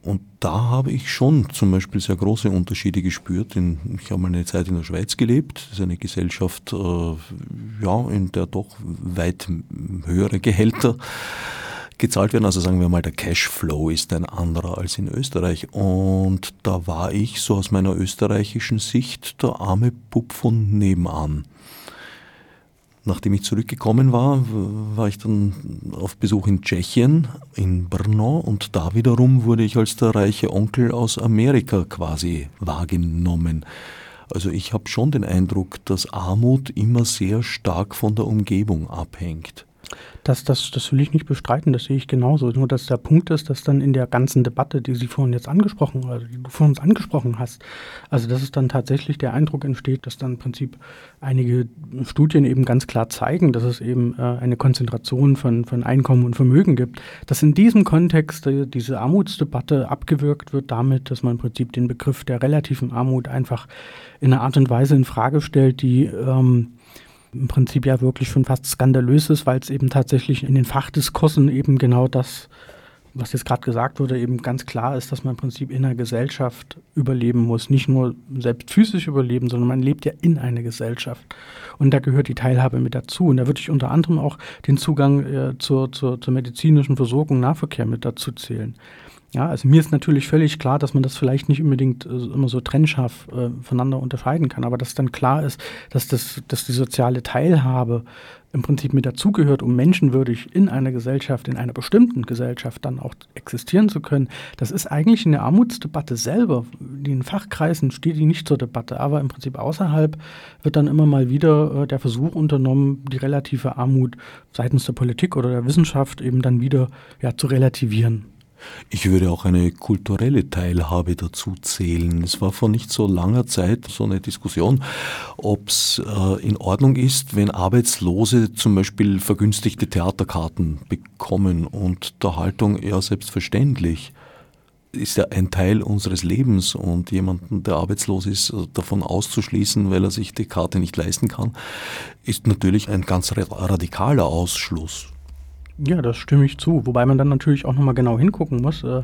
Und da habe ich schon zum Beispiel sehr große Unterschiede gespürt. Ich habe mal eine Zeit in der Schweiz gelebt. Das ist eine Gesellschaft, äh, ja, in der doch weit höhere Gehälter gezahlt werden. Also sagen wir mal, der Cashflow ist ein anderer als in Österreich. Und da war ich so aus meiner österreichischen Sicht der arme Bub von nebenan. Nachdem ich zurückgekommen war, war ich dann auf Besuch in Tschechien, in Brno, und da wiederum wurde ich als der reiche Onkel aus Amerika quasi wahrgenommen. Also ich habe schon den Eindruck, dass Armut immer sehr stark von der Umgebung abhängt. Das, das, das will ich nicht bestreiten, das sehe ich genauso. Nur dass der Punkt ist, dass dann in der ganzen Debatte, die Sie vorhin jetzt angesprochen, also die du vor uns angesprochen hast, also dass es dann tatsächlich der Eindruck entsteht, dass dann im Prinzip einige Studien eben ganz klar zeigen, dass es eben äh, eine Konzentration von, von Einkommen und Vermögen gibt, dass in diesem Kontext äh, diese Armutsdebatte abgewirkt wird damit, dass man im Prinzip den Begriff der relativen Armut einfach in einer Art und Weise in Frage stellt, die ähm, im Prinzip ja wirklich schon fast skandalös ist, weil es eben tatsächlich in den Fachdiskursen eben genau das, was jetzt gerade gesagt wurde, eben ganz klar ist, dass man im Prinzip in einer Gesellschaft überleben muss. Nicht nur selbst physisch überleben, sondern man lebt ja in einer Gesellschaft. Und da gehört die Teilhabe mit dazu. Und da würde ich unter anderem auch den Zugang äh, zur, zur, zur medizinischen Versorgung, Nahverkehr mit dazu zählen. Ja, also mir ist natürlich völlig klar, dass man das vielleicht nicht unbedingt äh, immer so trennscharf äh, voneinander unterscheiden kann, aber dass dann klar ist, dass, das, dass die soziale Teilhabe im Prinzip mit dazugehört, um menschenwürdig in einer Gesellschaft, in einer bestimmten Gesellschaft dann auch existieren zu können. Das ist eigentlich in der Armutsdebatte selber. In den Fachkreisen steht die nicht zur Debatte, aber im Prinzip außerhalb wird dann immer mal wieder äh, der Versuch unternommen, die relative Armut seitens der Politik oder der Wissenschaft eben dann wieder ja, zu relativieren. Ich würde auch eine kulturelle Teilhabe dazu zählen. Es war vor nicht so langer Zeit so eine Diskussion, ob es äh, in Ordnung ist, wenn Arbeitslose zum Beispiel vergünstigte Theaterkarten bekommen und der Haltung ja selbstverständlich ist ja ein Teil unseres Lebens und jemanden, der arbeitslos ist, davon auszuschließen, weil er sich die Karte nicht leisten kann, ist natürlich ein ganz radikaler Ausschluss. Ja, das stimme ich zu. Wobei man dann natürlich auch nochmal genau hingucken muss. Äh,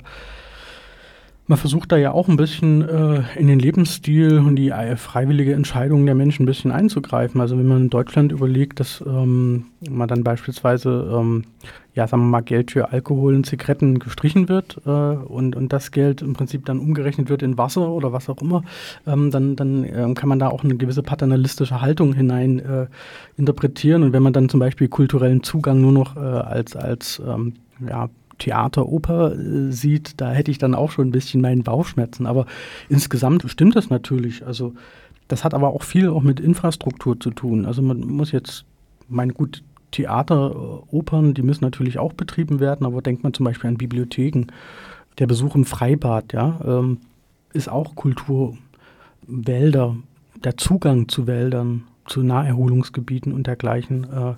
Man versucht da ja auch ein bisschen äh, in den Lebensstil und die äh, freiwillige Entscheidung der Menschen ein bisschen einzugreifen. Also wenn man in Deutschland überlegt, dass ähm, man dann beispielsweise, ähm, ja, sagen wir mal, Geld für Alkohol und Zigaretten gestrichen wird äh, und, und das Geld im Prinzip dann umgerechnet wird in Wasser oder was auch immer, ähm, dann, dann ähm, kann man da auch eine gewisse paternalistische Haltung hinein äh, interpretieren. Und wenn man dann zum Beispiel kulturellen Zugang nur noch äh, als, als ähm, ja, Theater, Oper äh, sieht, da hätte ich dann auch schon ein bisschen meinen Bauchschmerzen. Aber insgesamt stimmt das natürlich. Also das hat aber auch viel auch mit Infrastruktur zu tun. Also man muss jetzt, mein gut, Theater, äh, Opern, die müssen natürlich auch betrieben werden, aber denkt man zum Beispiel an Bibliotheken. Der Besuch im Freibad, ja, ähm, ist auch Kultur. Wälder, der Zugang zu Wäldern, zu Naherholungsgebieten und dergleichen. Äh,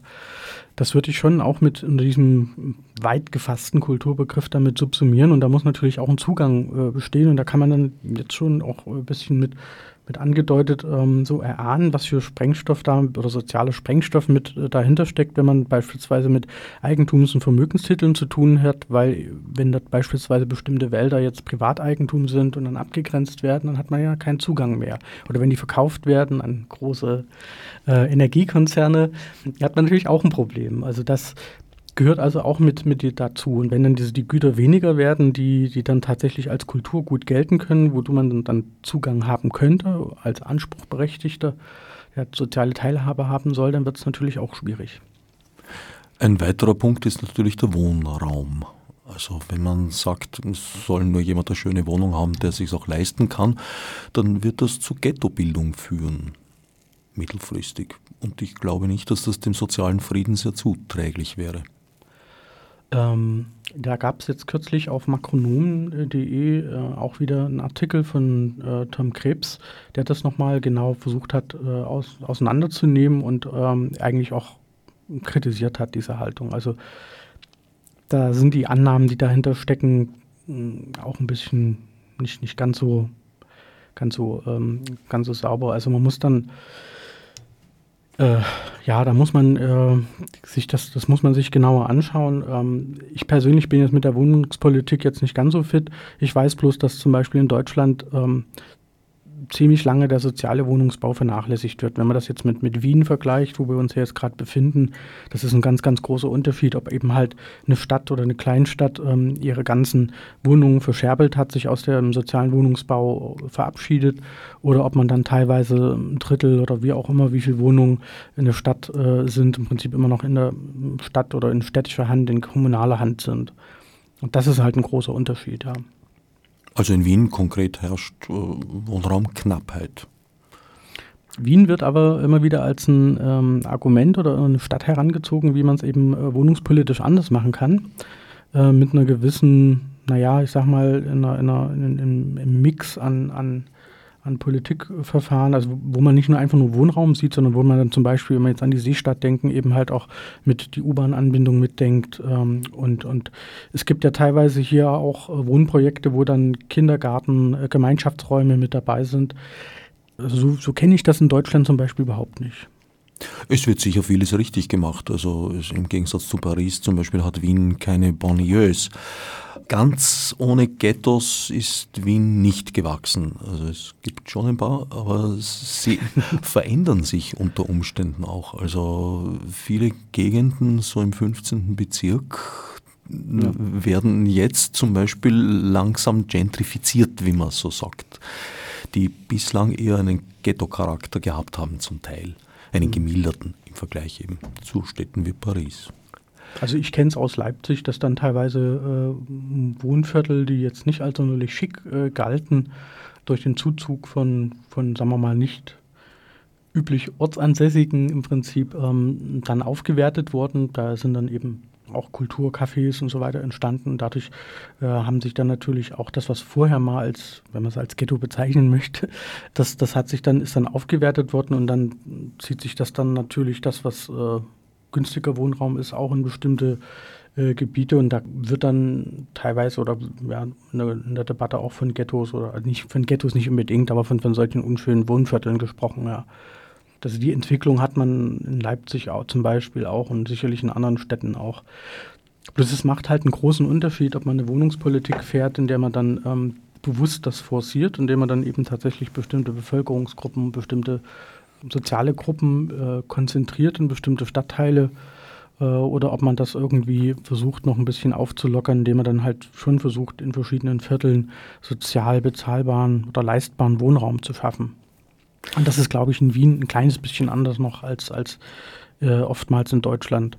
das würde ich schon auch mit unter diesem weit gefassten Kulturbegriff damit subsumieren. Und da muss natürlich auch ein Zugang äh, bestehen. Und da kann man dann jetzt schon auch ein bisschen mit mit angedeutet, ähm, so erahnen, was für Sprengstoff da oder soziale Sprengstoff mit äh, dahinter steckt, wenn man beispielsweise mit Eigentums- und Vermögenstiteln zu tun hat, weil wenn dort beispielsweise bestimmte Wälder jetzt Privateigentum sind und dann abgegrenzt werden, dann hat man ja keinen Zugang mehr. Oder wenn die verkauft werden an große äh, Energiekonzerne, hat man natürlich auch ein Problem. Also das gehört also auch mit, mit dazu. Und wenn dann diese, die Güter weniger werden, die, die dann tatsächlich als Kulturgut gelten können, wozu man dann, dann Zugang haben könnte, als Anspruchberechtigter, der soziale Teilhabe haben soll, dann wird es natürlich auch schwierig. Ein weiterer Punkt ist natürlich der Wohnraum. Also wenn man sagt, es soll nur jemand eine schöne Wohnung haben, der sich auch leisten kann, dann wird das zu Ghettobildung führen, mittelfristig. Und ich glaube nicht, dass das dem sozialen Frieden sehr zuträglich wäre. Ähm, da gab es jetzt kürzlich auf makronomen.de äh, auch wieder einen Artikel von äh, Tom Krebs, der das nochmal genau versucht hat äh, aus, auseinanderzunehmen und ähm, eigentlich auch kritisiert hat, diese Haltung. Also da sind die Annahmen, die dahinter stecken, auch ein bisschen nicht, nicht ganz so ganz so ähm, ganz so sauber. Also man muss dann äh, ja, da muss man äh, sich das, das muss man sich genauer anschauen. Ähm, ich persönlich bin jetzt mit der Wohnungspolitik jetzt nicht ganz so fit. Ich weiß bloß, dass zum Beispiel in Deutschland ähm, ziemlich lange der soziale Wohnungsbau vernachlässigt wird. Wenn man das jetzt mit, mit Wien vergleicht, wo wir uns jetzt gerade befinden, das ist ein ganz, ganz großer Unterschied, ob eben halt eine Stadt oder eine Kleinstadt ähm, ihre ganzen Wohnungen verscherbelt hat, sich aus dem sozialen Wohnungsbau verabschiedet oder ob man dann teilweise ein Drittel oder wie auch immer, wie viele Wohnungen in der Stadt äh, sind, im Prinzip immer noch in der Stadt oder in städtischer Hand, in kommunaler Hand sind. Und das ist halt ein großer Unterschied, ja. Also in Wien konkret herrscht äh, Wohnraumknappheit. Wien wird aber immer wieder als ein ähm, Argument oder eine Stadt herangezogen, wie man es eben äh, wohnungspolitisch anders machen kann. Äh, mit einer gewissen, naja, ich sag mal, in einer, in einer, in, in, im Mix an, an an Politikverfahren, also wo man nicht nur einfach nur Wohnraum sieht, sondern wo man dann zum Beispiel, wenn wir jetzt an die Seestadt denken, eben halt auch mit die U-Bahn-Anbindung mitdenkt. Ähm, und, und es gibt ja teilweise hier auch äh, Wohnprojekte, wo dann Kindergarten, äh, Gemeinschaftsräume mit dabei sind. Also so, so kenne ich das in Deutschland zum Beispiel überhaupt nicht. Es wird sicher vieles richtig gemacht. Also im Gegensatz zu Paris zum Beispiel hat Wien keine Banlieues. Ganz ohne Ghettos ist Wien nicht gewachsen. Also es gibt schon ein paar, aber sie verändern sich unter Umständen auch. Also viele Gegenden so im 15. Bezirk ja. werden jetzt zum Beispiel langsam gentrifiziert, wie man so sagt, die bislang eher einen Ghetto-Charakter gehabt haben zum Teil einen gemilderten im Vergleich eben zu Städten wie Paris. Also ich kenne es aus Leipzig, dass dann teilweise äh, Wohnviertel, die jetzt nicht als sonderlich schick äh, galten, durch den Zuzug von, von, sagen wir mal, nicht üblich Ortsansässigen im Prinzip ähm, dann aufgewertet wurden. Da sind dann eben auch Kulturcafés und so weiter entstanden. Dadurch äh, haben sich dann natürlich auch das, was vorher mal als, wenn man es als Ghetto bezeichnen möchte, das, das hat sich dann, ist dann aufgewertet worden und dann zieht sich das dann natürlich das, was äh, günstiger Wohnraum ist, auch in bestimmte äh, Gebiete und da wird dann teilweise oder ja, in der, in der, Debatte auch von Ghettos oder nicht von Ghettos nicht unbedingt, aber von, von solchen unschönen Wohnvierteln gesprochen, ja. Also die Entwicklung hat man in Leipzig auch zum Beispiel auch und sicherlich in anderen Städten auch. Bloß es macht halt einen großen Unterschied, ob man eine Wohnungspolitik fährt, in der man dann ähm, bewusst das forciert, indem man dann eben tatsächlich bestimmte Bevölkerungsgruppen, bestimmte soziale Gruppen äh, konzentriert in bestimmte Stadtteile äh, oder ob man das irgendwie versucht noch ein bisschen aufzulockern, indem man dann halt schon versucht, in verschiedenen Vierteln sozial bezahlbaren oder leistbaren Wohnraum zu schaffen. Und das ist, glaube ich, in Wien ein kleines bisschen anders noch als, als äh, oftmals in Deutschland.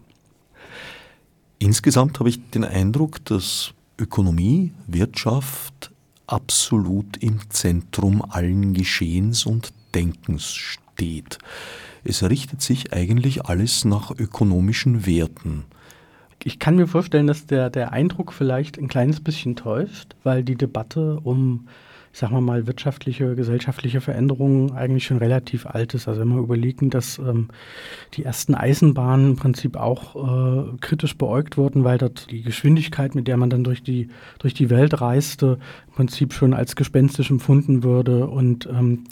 Insgesamt habe ich den Eindruck, dass Ökonomie, Wirtschaft absolut im Zentrum allen Geschehens und Denkens steht. Es richtet sich eigentlich alles nach ökonomischen Werten. Ich kann mir vorstellen, dass der, der Eindruck vielleicht ein kleines bisschen täuscht, weil die Debatte um sagen wir mal, wirtschaftliche, gesellschaftliche Veränderungen eigentlich schon relativ alt ist. Also wenn wir überlegen, dass ähm, die ersten Eisenbahnen im Prinzip auch äh, kritisch beäugt wurden, weil dort die Geschwindigkeit, mit der man dann durch die, durch die Welt reiste, im Prinzip schon als gespenstisch empfunden würde und ähm,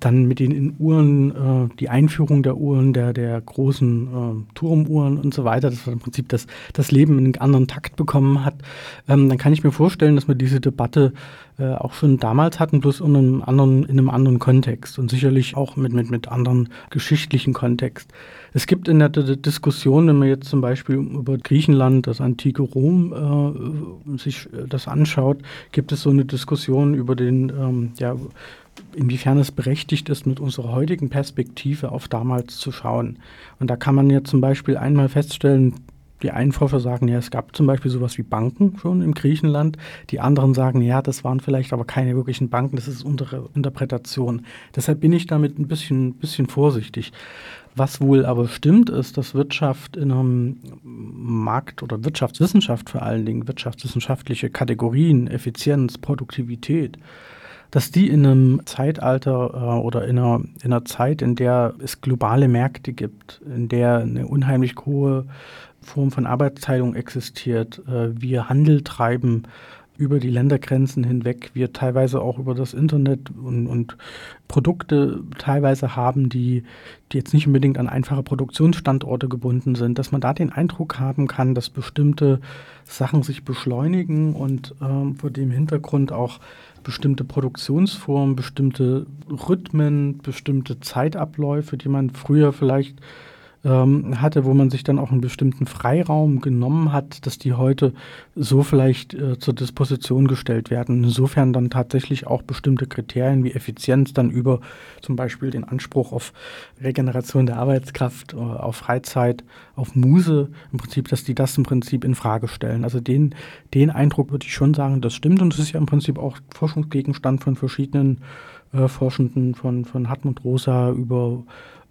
dann mit den Uhren, äh, die Einführung der Uhren, der, der großen äh, Turmuhren und so weiter, dass im Prinzip das, das Leben in einen anderen Takt bekommen hat, ähm, dann kann ich mir vorstellen, dass wir diese Debatte äh, auch schon damals hatten, bloß in einem anderen, in einem anderen Kontext und sicherlich auch mit, mit, mit anderen geschichtlichen Kontext. Es gibt in der D Diskussion, wenn man jetzt zum Beispiel über Griechenland, das antike Rom, äh, sich das anschaut, gibt es so eine Diskussion über den, ähm, ja, inwiefern es berechtigt ist, mit unserer heutigen Perspektive auf damals zu schauen. Und da kann man ja zum Beispiel einmal feststellen, die einen Forscher sagen, ja, es gab zum Beispiel sowas wie Banken schon im Griechenland. Die anderen sagen, ja, das waren vielleicht aber keine wirklichen Banken, das ist unsere Interpretation. Deshalb bin ich damit ein bisschen, bisschen vorsichtig. Was wohl aber stimmt, ist, dass Wirtschaft in einem Markt oder Wirtschaftswissenschaft vor allen Dingen, wirtschaftswissenschaftliche Kategorien, Effizienz, Produktivität, dass die in einem Zeitalter äh, oder in einer, in einer Zeit, in der es globale Märkte gibt, in der eine unheimlich hohe Form von Arbeitsteilung existiert, äh, wir Handel treiben über die Ländergrenzen hinweg, wir teilweise auch über das Internet und, und Produkte teilweise haben, die, die jetzt nicht unbedingt an einfache Produktionsstandorte gebunden sind, dass man da den Eindruck haben kann, dass bestimmte Sachen sich beschleunigen und äh, vor dem Hintergrund auch bestimmte Produktionsformen, bestimmte Rhythmen, bestimmte Zeitabläufe, die man früher vielleicht ähm, hatte, wo man sich dann auch einen bestimmten Freiraum genommen hat, dass die heute so vielleicht äh, zur Disposition gestellt werden. Insofern dann tatsächlich auch bestimmte Kriterien wie Effizienz dann über zum Beispiel den Anspruch auf Regeneration der Arbeitskraft, äh, auf Freizeit, auf Muse, im Prinzip, dass die das im Prinzip in Frage stellen. Also den, den Eindruck würde ich schon sagen, das stimmt und es ist ja im Prinzip auch Forschungsgegenstand von verschiedenen äh, Forschenden, von, von Hartmut Rosa über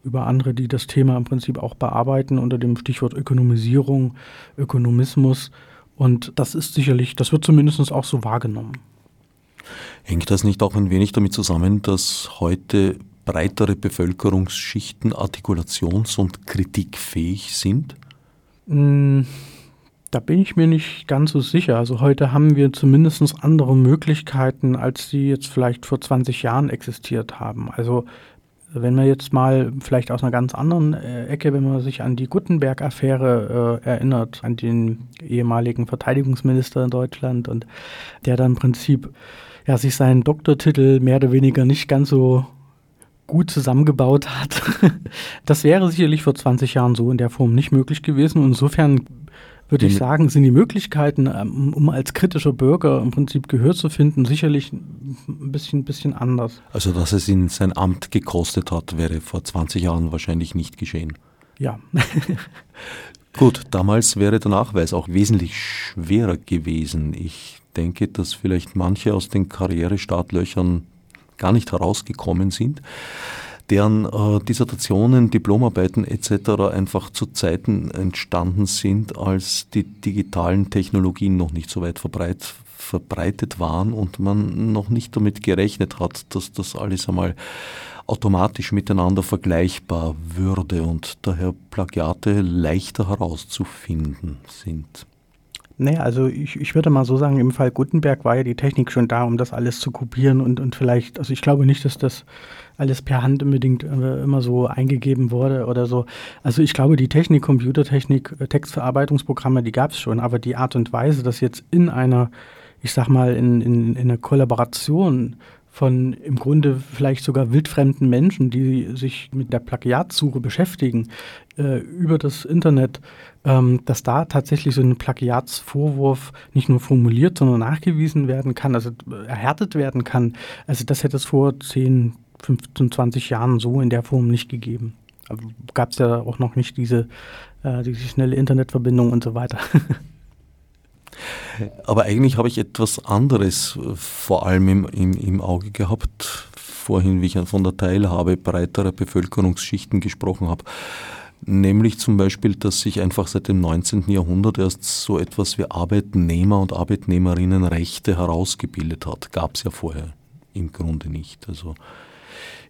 über andere, die das Thema im Prinzip auch bearbeiten unter dem Stichwort Ökonomisierung, Ökonomismus. Und das ist sicherlich, das wird zumindest auch so wahrgenommen. Hängt das nicht auch ein wenig damit zusammen, dass heute breitere Bevölkerungsschichten artikulations- und kritikfähig sind? Mm, da bin ich mir nicht ganz so sicher. Also heute haben wir zumindest andere Möglichkeiten, als sie jetzt vielleicht vor 20 Jahren existiert haben. Also wenn man jetzt mal vielleicht aus einer ganz anderen äh, Ecke, wenn man sich an die Gutenberg-Affäre äh, erinnert, an den ehemaligen Verteidigungsminister in Deutschland und der dann im Prinzip ja, sich seinen Doktortitel mehr oder weniger nicht ganz so gut zusammengebaut hat. das wäre sicherlich vor 20 Jahren so in der Form nicht möglich gewesen. Insofern würde ich sagen, sind die Möglichkeiten, ähm, um als kritischer Bürger im Prinzip Gehör zu finden, sicherlich ein bisschen, bisschen anders. Also, dass es ihn sein Amt gekostet hat, wäre vor 20 Jahren wahrscheinlich nicht geschehen. Ja. Gut, damals wäre der Nachweis auch wesentlich schwerer gewesen. Ich denke, dass vielleicht manche aus den Karrierestartlöchern gar nicht herausgekommen sind deren äh, Dissertationen, Diplomarbeiten etc. einfach zu Zeiten entstanden sind, als die digitalen Technologien noch nicht so weit verbreit, verbreitet waren und man noch nicht damit gerechnet hat, dass das alles einmal automatisch miteinander vergleichbar würde und daher Plagiate leichter herauszufinden sind. Naja, also ich, ich würde mal so sagen, im Fall Gutenberg war ja die Technik schon da, um das alles zu kopieren und, und vielleicht, also ich glaube nicht, dass das alles per Hand unbedingt äh, immer so eingegeben wurde oder so. Also ich glaube, die Technik, Computertechnik, äh, Textverarbeitungsprogramme, die gab es schon, aber die Art und Weise, das jetzt in einer ich sag mal, in, in, in einer Kollaboration von im Grunde vielleicht sogar wildfremden Menschen, die sich mit der Plagiatsuche beschäftigen äh, über das Internet, ähm, dass da tatsächlich so ein Plagiatsvorwurf nicht nur formuliert, sondern nachgewiesen werden kann, also erhärtet werden kann. Also das hätte es vor 10, 15, 20 Jahren so in der Form nicht gegeben. Gab es ja auch noch nicht diese, äh, diese schnelle Internetverbindung und so weiter. Aber eigentlich habe ich etwas anderes äh, vor allem im, im, im Auge gehabt, vorhin, wie ich von der Teilhabe breiterer Bevölkerungsschichten gesprochen habe. Nämlich zum Beispiel, dass sich einfach seit dem 19. Jahrhundert erst so etwas wie Arbeitnehmer- und Arbeitnehmerinnenrechte herausgebildet hat. Gab es ja vorher im Grunde nicht. Also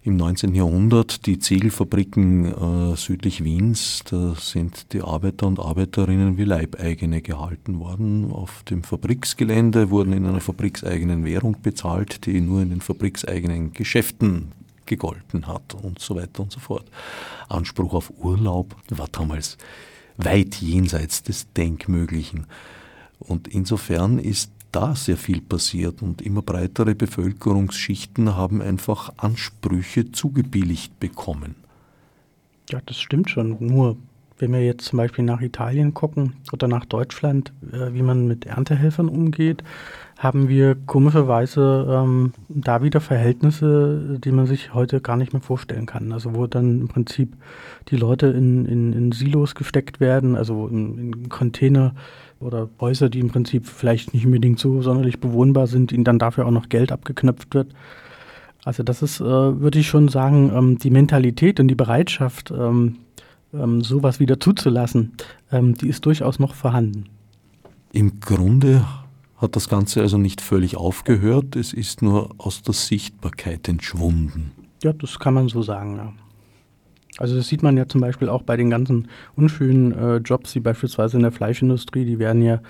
im 19. Jahrhundert die Ziegelfabriken äh, südlich Wiens, da sind die Arbeiter und Arbeiterinnen wie Leibeigene gehalten worden. Auf dem Fabriksgelände wurden in einer fabrikseigenen Währung bezahlt, die nur in den fabrikseigenen Geschäften gegolten hat und so weiter und so fort. Anspruch auf Urlaub war damals weit jenseits des Denkmöglichen. Und insofern ist da sehr viel passiert und immer breitere Bevölkerungsschichten haben einfach Ansprüche zugebilligt bekommen. Ja, das stimmt schon. Nur wenn wir jetzt zum Beispiel nach Italien gucken oder nach Deutschland, äh, wie man mit Erntehelfern umgeht, haben wir komischerweise ähm, da wieder Verhältnisse, die man sich heute gar nicht mehr vorstellen kann. Also wo dann im Prinzip die Leute in, in, in Silos gesteckt werden, also in, in Container oder Häuser, die im Prinzip vielleicht nicht unbedingt so sonderlich bewohnbar sind, ihnen dann dafür auch noch Geld abgeknöpft wird. Also das ist, äh, würde ich schon sagen, ähm, die Mentalität und die Bereitschaft, ähm, ähm, sowas wieder zuzulassen, ähm, die ist durchaus noch vorhanden. Im Grunde hat das Ganze also nicht völlig aufgehört, es ist nur aus der Sichtbarkeit entschwunden. Ja, das kann man so sagen, ja. Also das sieht man ja zum Beispiel auch bei den ganzen unschönen äh, Jobs, wie beispielsweise in der Fleischindustrie, die werden ja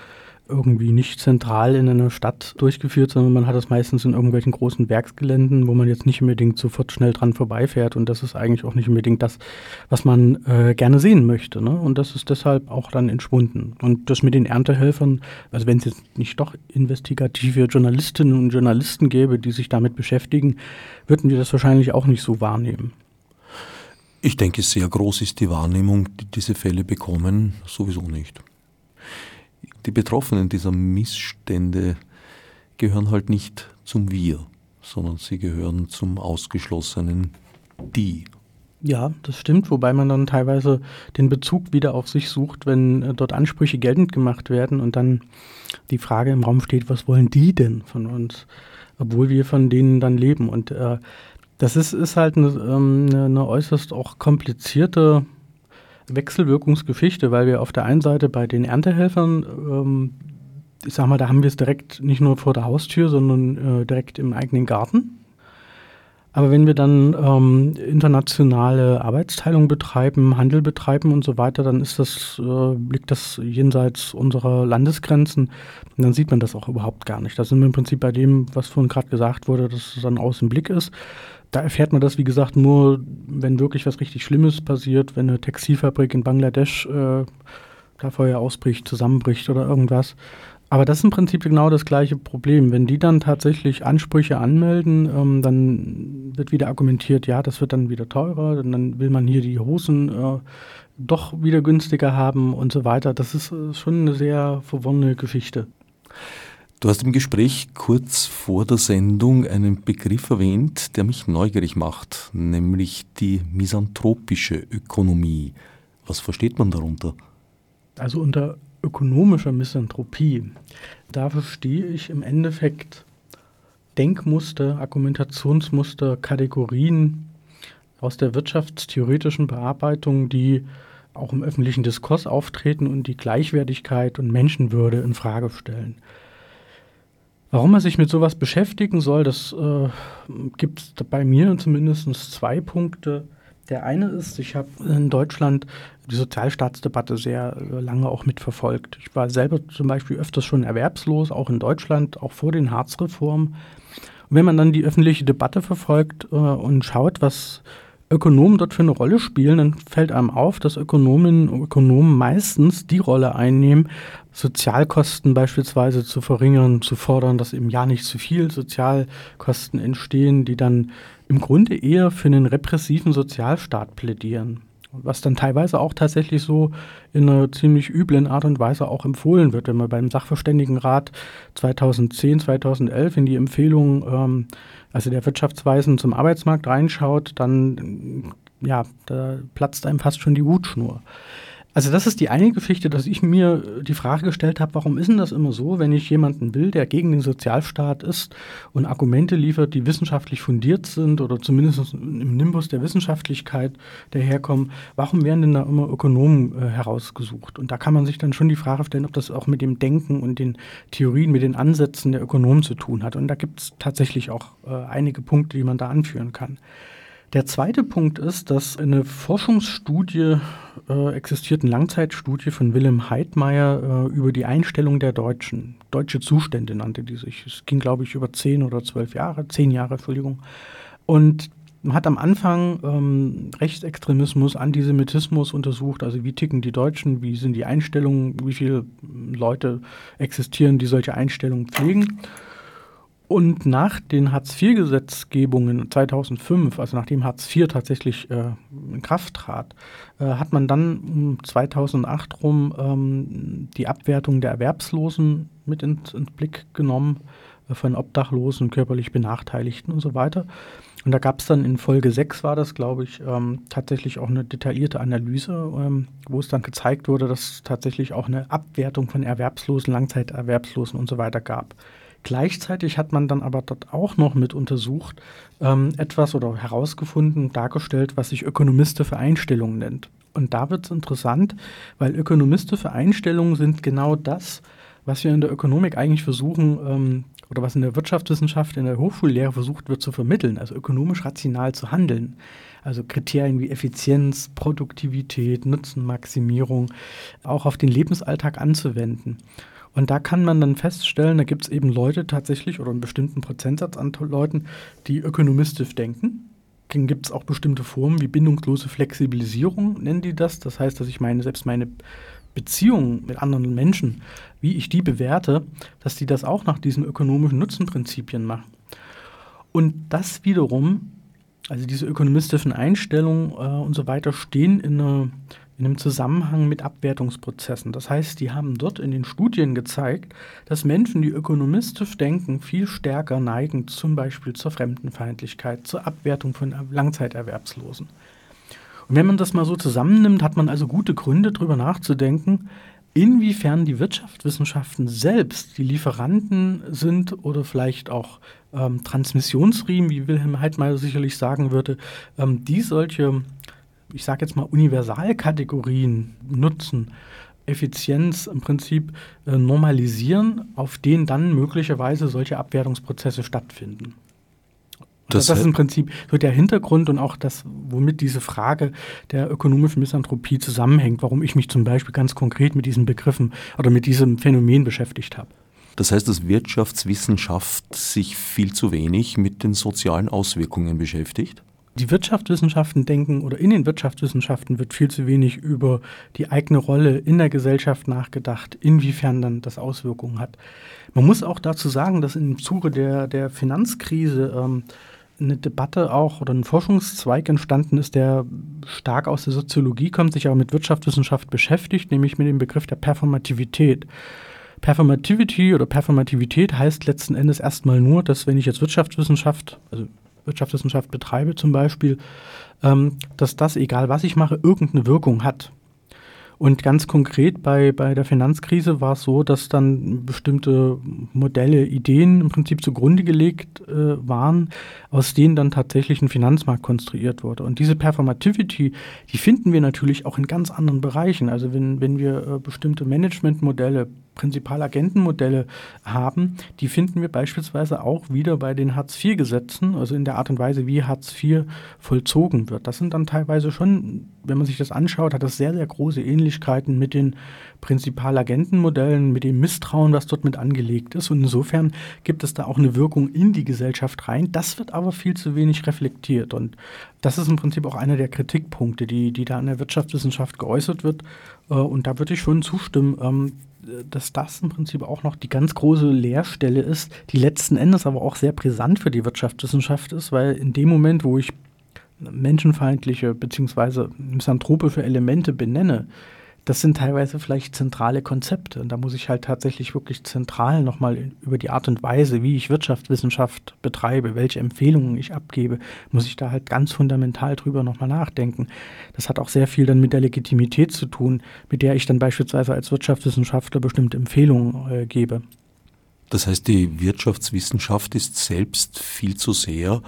irgendwie nicht zentral in einer Stadt durchgeführt, sondern man hat das meistens in irgendwelchen großen Werksgeländen, wo man jetzt nicht unbedingt sofort schnell dran vorbeifährt. Und das ist eigentlich auch nicht unbedingt das, was man äh, gerne sehen möchte. Ne? Und das ist deshalb auch dann entschwunden. Und das mit den Erntehelfern, also wenn es jetzt nicht doch investigative Journalistinnen und Journalisten gäbe, die sich damit beschäftigen, würden wir das wahrscheinlich auch nicht so wahrnehmen. Ich denke, sehr groß ist die Wahrnehmung, die diese Fälle bekommen, sowieso nicht. Die Betroffenen dieser Missstände gehören halt nicht zum Wir, sondern sie gehören zum ausgeschlossenen Die. Ja, das stimmt, wobei man dann teilweise den Bezug wieder auf sich sucht, wenn äh, dort Ansprüche geltend gemacht werden und dann die Frage im Raum steht, was wollen die denn von uns, obwohl wir von denen dann leben. Und äh, das ist, ist halt eine, ähm, eine, eine äußerst auch komplizierte Wechselwirkungsgeschichte, weil wir auf der einen Seite bei den Erntehelfern, ähm, ich sag mal, da haben wir es direkt nicht nur vor der Haustür, sondern äh, direkt im eigenen Garten. Aber wenn wir dann ähm, internationale Arbeitsteilung betreiben, Handel betreiben und so weiter, dann ist das, äh, liegt das jenseits unserer Landesgrenzen. Und dann sieht man das auch überhaupt gar nicht. Da sind wir im Prinzip bei dem, was vorhin gerade gesagt wurde, dass es dann außen Blick ist. Da erfährt man das, wie gesagt, nur, wenn wirklich was richtig Schlimmes passiert, wenn eine Textilfabrik in Bangladesch äh, da Feuer ausbricht, zusammenbricht oder irgendwas. Aber das ist im Prinzip genau das gleiche Problem. Wenn die dann tatsächlich Ansprüche anmelden, ähm, dann wird wieder argumentiert, ja, das wird dann wieder teurer, dann will man hier die Hosen äh, doch wieder günstiger haben und so weiter. Das ist äh, schon eine sehr verworrene Geschichte. Du hast im Gespräch kurz vor der Sendung einen Begriff erwähnt, der mich neugierig macht, nämlich die misanthropische Ökonomie. Was versteht man darunter? Also unter ökonomischer Misanthropie, da verstehe ich im Endeffekt Denkmuster, Argumentationsmuster, Kategorien aus der wirtschaftstheoretischen Bearbeitung, die auch im öffentlichen Diskurs auftreten und die Gleichwertigkeit und Menschenwürde in Frage stellen. Warum man sich mit sowas beschäftigen soll, das äh, gibt es bei mir zumindest zwei Punkte. Der eine ist, ich habe in Deutschland die Sozialstaatsdebatte sehr äh, lange auch mitverfolgt. Ich war selber zum Beispiel öfters schon erwerbslos, auch in Deutschland, auch vor den Harzreformen. Und wenn man dann die öffentliche Debatte verfolgt äh, und schaut, was Ökonomen dort für eine Rolle spielen, dann fällt einem auf, dass Ökonominnen und Ökonomen meistens die Rolle einnehmen, Sozialkosten beispielsweise zu verringern, zu fordern, dass im Jahr nicht zu viel Sozialkosten entstehen, die dann im Grunde eher für einen repressiven Sozialstaat plädieren. Was dann teilweise auch tatsächlich so in einer ziemlich üblen Art und Weise auch empfohlen wird. Wenn man beim Sachverständigenrat 2010, 2011 in die Empfehlungen, ähm, also der Wirtschaftsweisen zum Arbeitsmarkt reinschaut, dann ja, da platzt einem fast schon die Hutschnur. Also das ist die eine Geschichte, dass ich mir die Frage gestellt habe, warum ist denn das immer so, wenn ich jemanden will, der gegen den Sozialstaat ist und Argumente liefert, die wissenschaftlich fundiert sind oder zumindest im Nimbus der Wissenschaftlichkeit daherkommen, warum werden denn da immer Ökonomen äh, herausgesucht? Und da kann man sich dann schon die Frage stellen, ob das auch mit dem Denken und den Theorien, mit den Ansätzen der Ökonomen zu tun hat. Und da gibt es tatsächlich auch äh, einige Punkte, die man da anführen kann. Der zweite Punkt ist, dass eine Forschungsstudie äh, existiert, eine Langzeitstudie von Willem Heidmeier äh, über die Einstellung der Deutschen. Deutsche Zustände nannte die sich. Es ging, glaube ich, über zehn oder zwölf Jahre, zehn Jahre, Entschuldigung. Und man hat am Anfang ähm, Rechtsextremismus, Antisemitismus untersucht, also wie ticken die Deutschen, wie sind die Einstellungen, wie viele Leute existieren, die solche Einstellungen pflegen. Und nach den Hartz-IV-Gesetzgebungen 2005, also nachdem Hartz IV tatsächlich äh, in Kraft trat, äh, hat man dann um 2008 rum ähm, die Abwertung der Erwerbslosen mit ins, ins Blick genommen, äh, von Obdachlosen, körperlich Benachteiligten und so weiter. Und da gab es dann in Folge 6 war das, glaube ich, ähm, tatsächlich auch eine detaillierte Analyse, ähm, wo es dann gezeigt wurde, dass es tatsächlich auch eine Abwertung von Erwerbslosen, Langzeiterwerbslosen und so weiter gab. Gleichzeitig hat man dann aber dort auch noch mit untersucht, ähm, etwas oder herausgefunden, dargestellt, was sich ökonomistische Einstellungen nennt. Und da wird es interessant, weil ökonomistische Einstellungen sind genau das, was wir in der Ökonomik eigentlich versuchen, ähm, oder was in der Wirtschaftswissenschaft, in der Hochschullehre versucht wird zu vermitteln, also ökonomisch rational zu handeln. Also Kriterien wie Effizienz, Produktivität, Nutzenmaximierung auch auf den Lebensalltag anzuwenden. Und da kann man dann feststellen, da gibt es eben Leute tatsächlich oder einen bestimmten Prozentsatz an Leuten, die ökonomistisch denken. Dann gibt es auch bestimmte Formen wie bindungslose Flexibilisierung, nennen die das. Das heißt, dass ich meine, selbst meine Beziehungen mit anderen Menschen, wie ich die bewerte, dass die das auch nach diesen ökonomischen Nutzenprinzipien machen. Und das wiederum, also diese ökonomistischen Einstellungen äh, und so weiter, stehen in einer in einem Zusammenhang mit Abwertungsprozessen. Das heißt, die haben dort in den Studien gezeigt, dass Menschen, die ökonomistisch denken, viel stärker neigen, zum Beispiel zur Fremdenfeindlichkeit, zur Abwertung von Langzeiterwerbslosen. Und wenn man das mal so zusammennimmt, hat man also gute Gründe, darüber nachzudenken, inwiefern die Wirtschaftswissenschaften selbst die Lieferanten sind oder vielleicht auch ähm, Transmissionsriemen, wie Wilhelm Heidmeier sicherlich sagen würde, ähm, die solche ich sage jetzt mal, Universalkategorien nutzen, Effizienz im Prinzip äh, normalisieren, auf denen dann möglicherweise solche Abwertungsprozesse stattfinden. Das, das, ist im Prinzip so der Hintergrund und auch das, womit diese Frage der ökonomischen Misanthropie zusammenhängt, warum ich mich zum Beispiel ganz konkret mit diesen Begriffen oder mit diesem Phänomen beschäftigt habe. Das heißt, dass Wirtschaftswissenschaft sich viel zu wenig mit den sozialen Auswirkungen beschäftigt? Die Wirtschaftswissenschaften denken oder in den Wirtschaftswissenschaften wird viel zu wenig über die eigene Rolle in der Gesellschaft nachgedacht, inwiefern dann das Auswirkungen hat. Man muss auch dazu sagen, dass im Zuge der, der Finanzkrise ähm, eine Debatte auch oder ein Forschungszweig entstanden ist, der stark aus der Soziologie kommt, sich aber mit Wirtschaftswissenschaft beschäftigt, nämlich mit dem Begriff der Performativität. Performativity oder Performativität heißt letzten Endes erstmal nur, dass wenn ich jetzt Wirtschaftswissenschaft, also Wirtschaftswissenschaft betreibe zum Beispiel, ähm, dass das, egal was ich mache, irgendeine Wirkung hat. Und ganz konkret bei, bei der Finanzkrise war es so, dass dann bestimmte Modelle, Ideen im Prinzip zugrunde gelegt äh, waren, aus denen dann tatsächlich ein Finanzmarkt konstruiert wurde. Und diese Performativity, die finden wir natürlich auch in ganz anderen Bereichen. Also wenn, wenn wir äh, bestimmte Managementmodelle, Prinzipalagentenmodelle haben, die finden wir beispielsweise auch wieder bei den Hartz-IV-Gesetzen, also in der Art und Weise, wie Hartz IV vollzogen wird. Das sind dann teilweise schon, wenn man sich das anschaut, hat das sehr, sehr große Ähnlichkeiten mit den Prinzipalagentenmodellen, mit dem Misstrauen, was dort mit angelegt ist. Und insofern gibt es da auch eine Wirkung in die Gesellschaft rein. Das wird aber viel zu wenig reflektiert. Und das ist im Prinzip auch einer der Kritikpunkte, die, die da in der Wirtschaftswissenschaft geäußert wird. Äh, und da würde ich schon zustimmen, ähm, dass das im Prinzip auch noch die ganz große Leerstelle ist, die letzten Endes aber auch sehr brisant für die Wirtschaftswissenschaft ist, weil in dem Moment, wo ich menschenfeindliche bzw. misanthropische Elemente benenne, das sind teilweise vielleicht zentrale Konzepte. Und da muss ich halt tatsächlich wirklich zentral nochmal über die Art und Weise, wie ich Wirtschaftswissenschaft betreibe, welche Empfehlungen ich abgebe, muss ich da halt ganz fundamental drüber nochmal nachdenken. Das hat auch sehr viel dann mit der Legitimität zu tun, mit der ich dann beispielsweise als Wirtschaftswissenschaftler bestimmte Empfehlungen äh, gebe. Das heißt, die Wirtschaftswissenschaft ist selbst viel zu sehr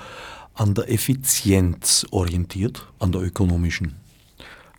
an der Effizienz orientiert, an der ökonomischen.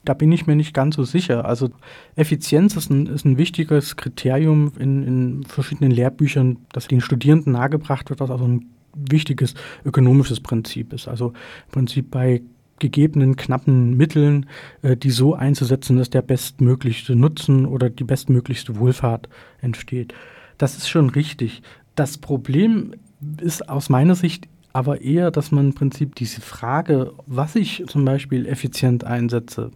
Da bin ich mir nicht ganz so sicher. Also Effizienz ist ein, ist ein wichtiges Kriterium in, in verschiedenen Lehrbüchern, das den Studierenden nahegebracht wird, was also ein wichtiges ökonomisches Prinzip ist. Also im Prinzip bei gegebenen knappen Mitteln, äh, die so einzusetzen, dass der bestmöglichste Nutzen oder die bestmöglichste Wohlfahrt entsteht. Das ist schon richtig. Das Problem ist aus meiner Sicht aber eher, dass man im Prinzip diese Frage, was ich zum Beispiel effizient einsetze,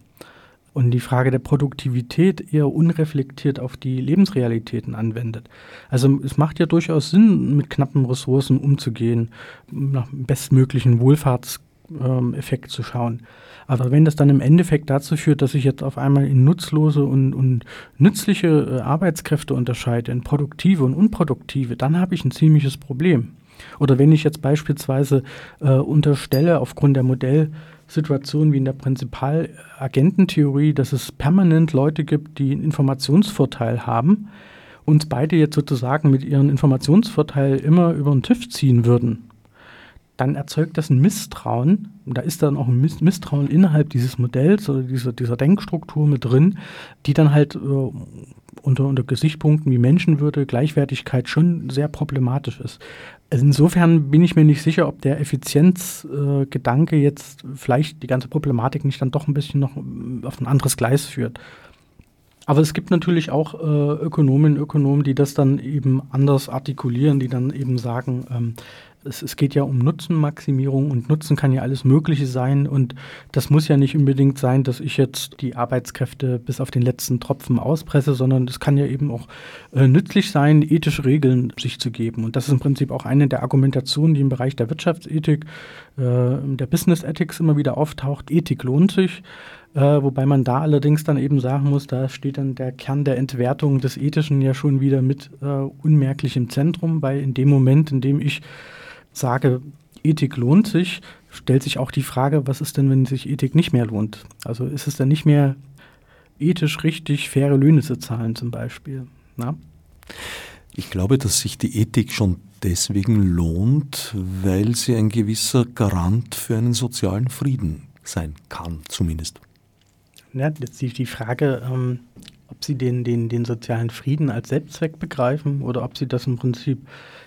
und die Frage der Produktivität eher unreflektiert auf die Lebensrealitäten anwendet. Also es macht ja durchaus Sinn, mit knappen Ressourcen umzugehen, nach bestmöglichen Wohlfahrtseffekt zu schauen. Aber wenn das dann im Endeffekt dazu führt, dass ich jetzt auf einmal in nutzlose und, und nützliche äh, Arbeitskräfte unterscheide, in produktive und unproduktive, dann habe ich ein ziemliches Problem. Oder wenn ich jetzt beispielsweise äh, unterstelle, aufgrund der Modellsituation wie in der Prinzipalagententheorie, dass es permanent Leute gibt, die einen Informationsvorteil haben, uns beide jetzt sozusagen mit ihrem Informationsvorteil immer über den TÜV ziehen würden, dann erzeugt das ein Misstrauen. Da ist dann auch ein Misstrauen innerhalb dieses Modells oder dieser, dieser Denkstruktur mit drin, die dann halt äh, unter, unter Gesichtspunkten wie Menschenwürde, Gleichwertigkeit schon sehr problematisch ist. Also insofern bin ich mir nicht sicher, ob der Effizienzgedanke äh, jetzt vielleicht die ganze Problematik nicht dann doch ein bisschen noch äh, auf ein anderes Gleis führt. Aber es gibt natürlich auch äh, Ökonominnen und Ökonomen, die das dann eben anders artikulieren, die dann eben sagen, ähm, es, es, geht ja um Nutzenmaximierung und Nutzen kann ja alles Mögliche sein und das muss ja nicht unbedingt sein, dass ich jetzt die Arbeitskräfte bis auf den letzten Tropfen auspresse, sondern es kann ja eben auch äh, nützlich sein, ethische Regeln sich zu geben. Und das ist im Prinzip auch eine der Argumentationen, die im Bereich der Wirtschaftsethik, äh, der Business Ethics immer wieder auftaucht. Ethik lohnt sich. Äh, wobei man da allerdings dann eben sagen muss, da steht dann der Kern der Entwertung des Ethischen ja schon wieder mit äh, unmerklich im Zentrum, weil in dem Moment, in dem ich sage, Ethik lohnt sich, stellt sich auch die Frage, was ist denn, wenn sich Ethik nicht mehr lohnt? Also ist es dann nicht mehr ethisch richtig, faire Löhne zu zahlen zum Beispiel? Na? Ich glaube, dass sich die Ethik schon deswegen lohnt, weil sie ein gewisser Garant für einen sozialen Frieden sein kann, zumindest. Ja, jetzt die, die Frage, ähm, ob Sie den, den, den sozialen Frieden als Selbstzweck begreifen oder ob Sie das im Prinzip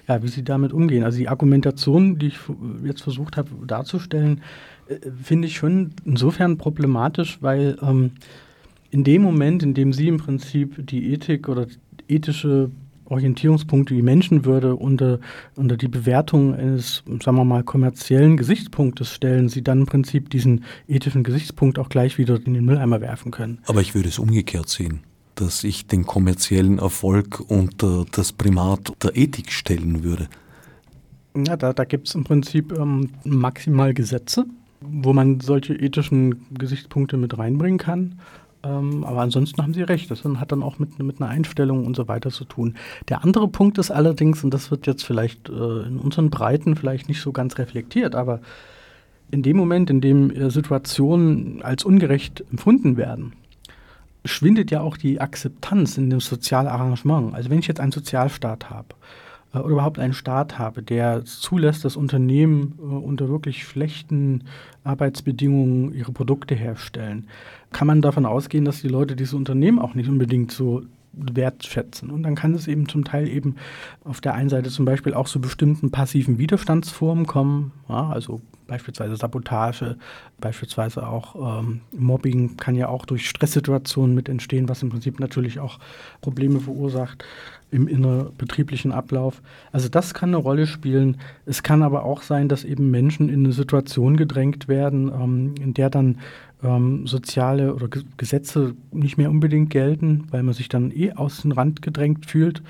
ja, wie sie damit umgehen. Also die Argumentation, die ich jetzt versucht habe darzustellen, äh, finde ich schon insofern problematisch, weil ähm, in dem Moment, in dem sie im Prinzip die Ethik oder ethische Orientierungspunkte wie Menschenwürde unter, unter die Bewertung eines, sagen wir mal, kommerziellen Gesichtspunktes stellen, sie dann im Prinzip diesen ethischen Gesichtspunkt auch gleich wieder in den Mülleimer werfen können. Aber ich würde es umgekehrt sehen dass ich den kommerziellen Erfolg unter das Primat der Ethik stellen würde? Ja, da, da gibt es im Prinzip ähm, maximal Gesetze, wo man solche ethischen Gesichtspunkte mit reinbringen kann. Ähm, aber ansonsten haben Sie recht, das hat dann auch mit, mit einer Einstellung und so weiter zu tun. Der andere Punkt ist allerdings, und das wird jetzt vielleicht äh, in unseren Breiten vielleicht nicht so ganz reflektiert, aber in dem Moment, in dem äh, Situationen als ungerecht empfunden werden, schwindet ja auch die Akzeptanz in dem Sozialarrangement. Also wenn ich jetzt einen Sozialstaat habe äh, oder überhaupt einen Staat habe, der zulässt, dass Unternehmen äh, unter wirklich schlechten Arbeitsbedingungen ihre Produkte herstellen, kann man davon ausgehen, dass die Leute diese Unternehmen auch nicht unbedingt so wertschätzen. Und dann kann es eben zum Teil eben auf der einen Seite zum Beispiel auch zu bestimmten passiven Widerstandsformen kommen, ja, also beispielsweise Sabotage, beispielsweise auch ähm, Mobbing kann ja auch durch Stresssituationen mit entstehen, was im Prinzip natürlich auch Probleme verursacht im innerbetrieblichen Ablauf. Also das kann eine Rolle spielen. Es kann aber auch sein, dass eben Menschen in eine Situation gedrängt werden, ähm, in der dann ähm, soziale oder Ge Gesetze nicht mehr unbedingt gelten, weil man sich dann eh aus dem Rand gedrängt fühlt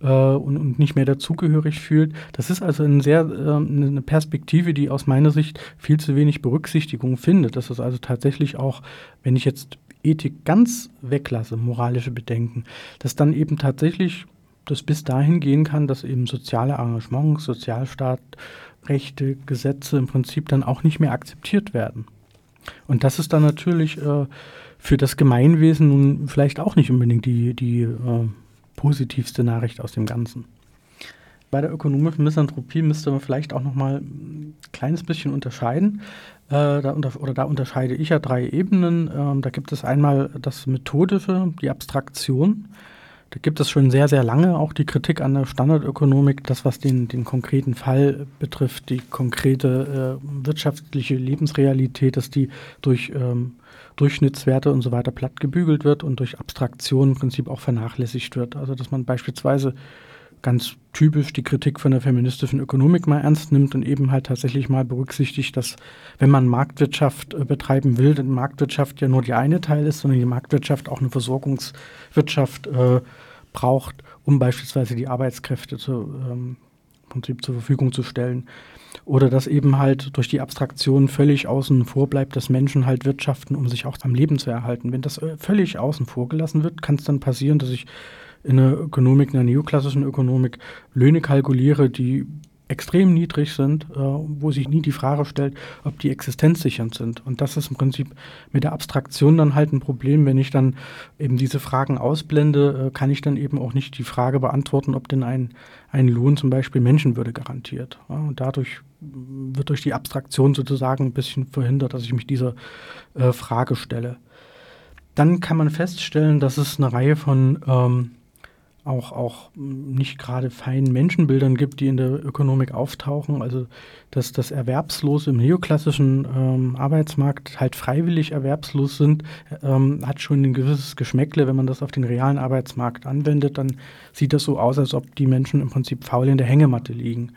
äh, und, und, nicht mehr dazugehörig fühlt. Das ist also eine sehr äh, eine Perspektive, die aus meiner Sicht viel zu wenig Berücksichtigung findet. Das ist also tatsächlich auch, wenn ich jetzt Ethik ganz weglasse, moralische Bedenken, dass dann eben tatsächlich das bis dahin gehen kann, dass eben soziale Arrangements, Sozialstaat, Rechte, Gesetze im Prinzip dann auch nicht mehr akzeptiert werden. Und das ist dann natürlich äh, für das Gemeinwesen nun vielleicht auch nicht unbedingt die, die äh, positivste Nachricht aus dem Ganzen. Bei der ökonomischen Misanthropie müsste man vielleicht auch noch mal ein kleines bisschen unterscheiden. Äh, da unter, oder da unterscheide ich ja drei Ebenen. Ähm, da gibt es einmal das Methodische, die Abstraktion. Da gibt es schon sehr, sehr lange auch die Kritik an der Standardökonomik, das was den, den konkreten Fall betrifft, die konkrete äh, wirtschaftliche Lebensrealität, dass die durch ähm, Durchschnittswerte und so weiter platt gebügelt wird und durch Abstraktion im Prinzip auch vernachlässigt wird. Also dass man beispielsweise ganz typisch die Kritik von der feministischen Ökonomik mal ernst nimmt und eben halt tatsächlich mal berücksichtigt, dass wenn man Marktwirtschaft äh, betreiben will, dann Marktwirtschaft ja nur die eine Teil ist, sondern die Marktwirtschaft auch eine Versorgungswirtschaft äh, braucht, um beispielsweise die Arbeitskräfte zu, ähm, Prinzip zur Verfügung zu stellen. Oder dass eben halt durch die Abstraktion völlig außen vor bleibt, dass Menschen halt wirtschaften, um sich auch am Leben zu erhalten. Wenn das äh, völlig außen vor gelassen wird, kann es dann passieren, dass ich in der Ökonomik, in der neoklassischen Ökonomik Löhne kalkuliere, die extrem niedrig sind, äh, wo sich nie die Frage stellt, ob die existenzsichernd sind. Und das ist im Prinzip mit der Abstraktion dann halt ein Problem. Wenn ich dann eben diese Fragen ausblende, äh, kann ich dann eben auch nicht die Frage beantworten, ob denn ein, ein Lohn zum Beispiel Menschenwürde garantiert. Ja, und dadurch wird durch die Abstraktion sozusagen ein bisschen verhindert, dass ich mich dieser äh, Frage stelle. Dann kann man feststellen, dass es eine Reihe von ähm, auch, auch nicht gerade feinen Menschenbildern gibt, die in der Ökonomik auftauchen. Also dass das Erwerbslose im neoklassischen ähm, Arbeitsmarkt halt freiwillig erwerbslos sind, ähm, hat schon ein gewisses Geschmäckle. Wenn man das auf den realen Arbeitsmarkt anwendet, dann sieht das so aus, als ob die Menschen im Prinzip faul in der Hängematte liegen.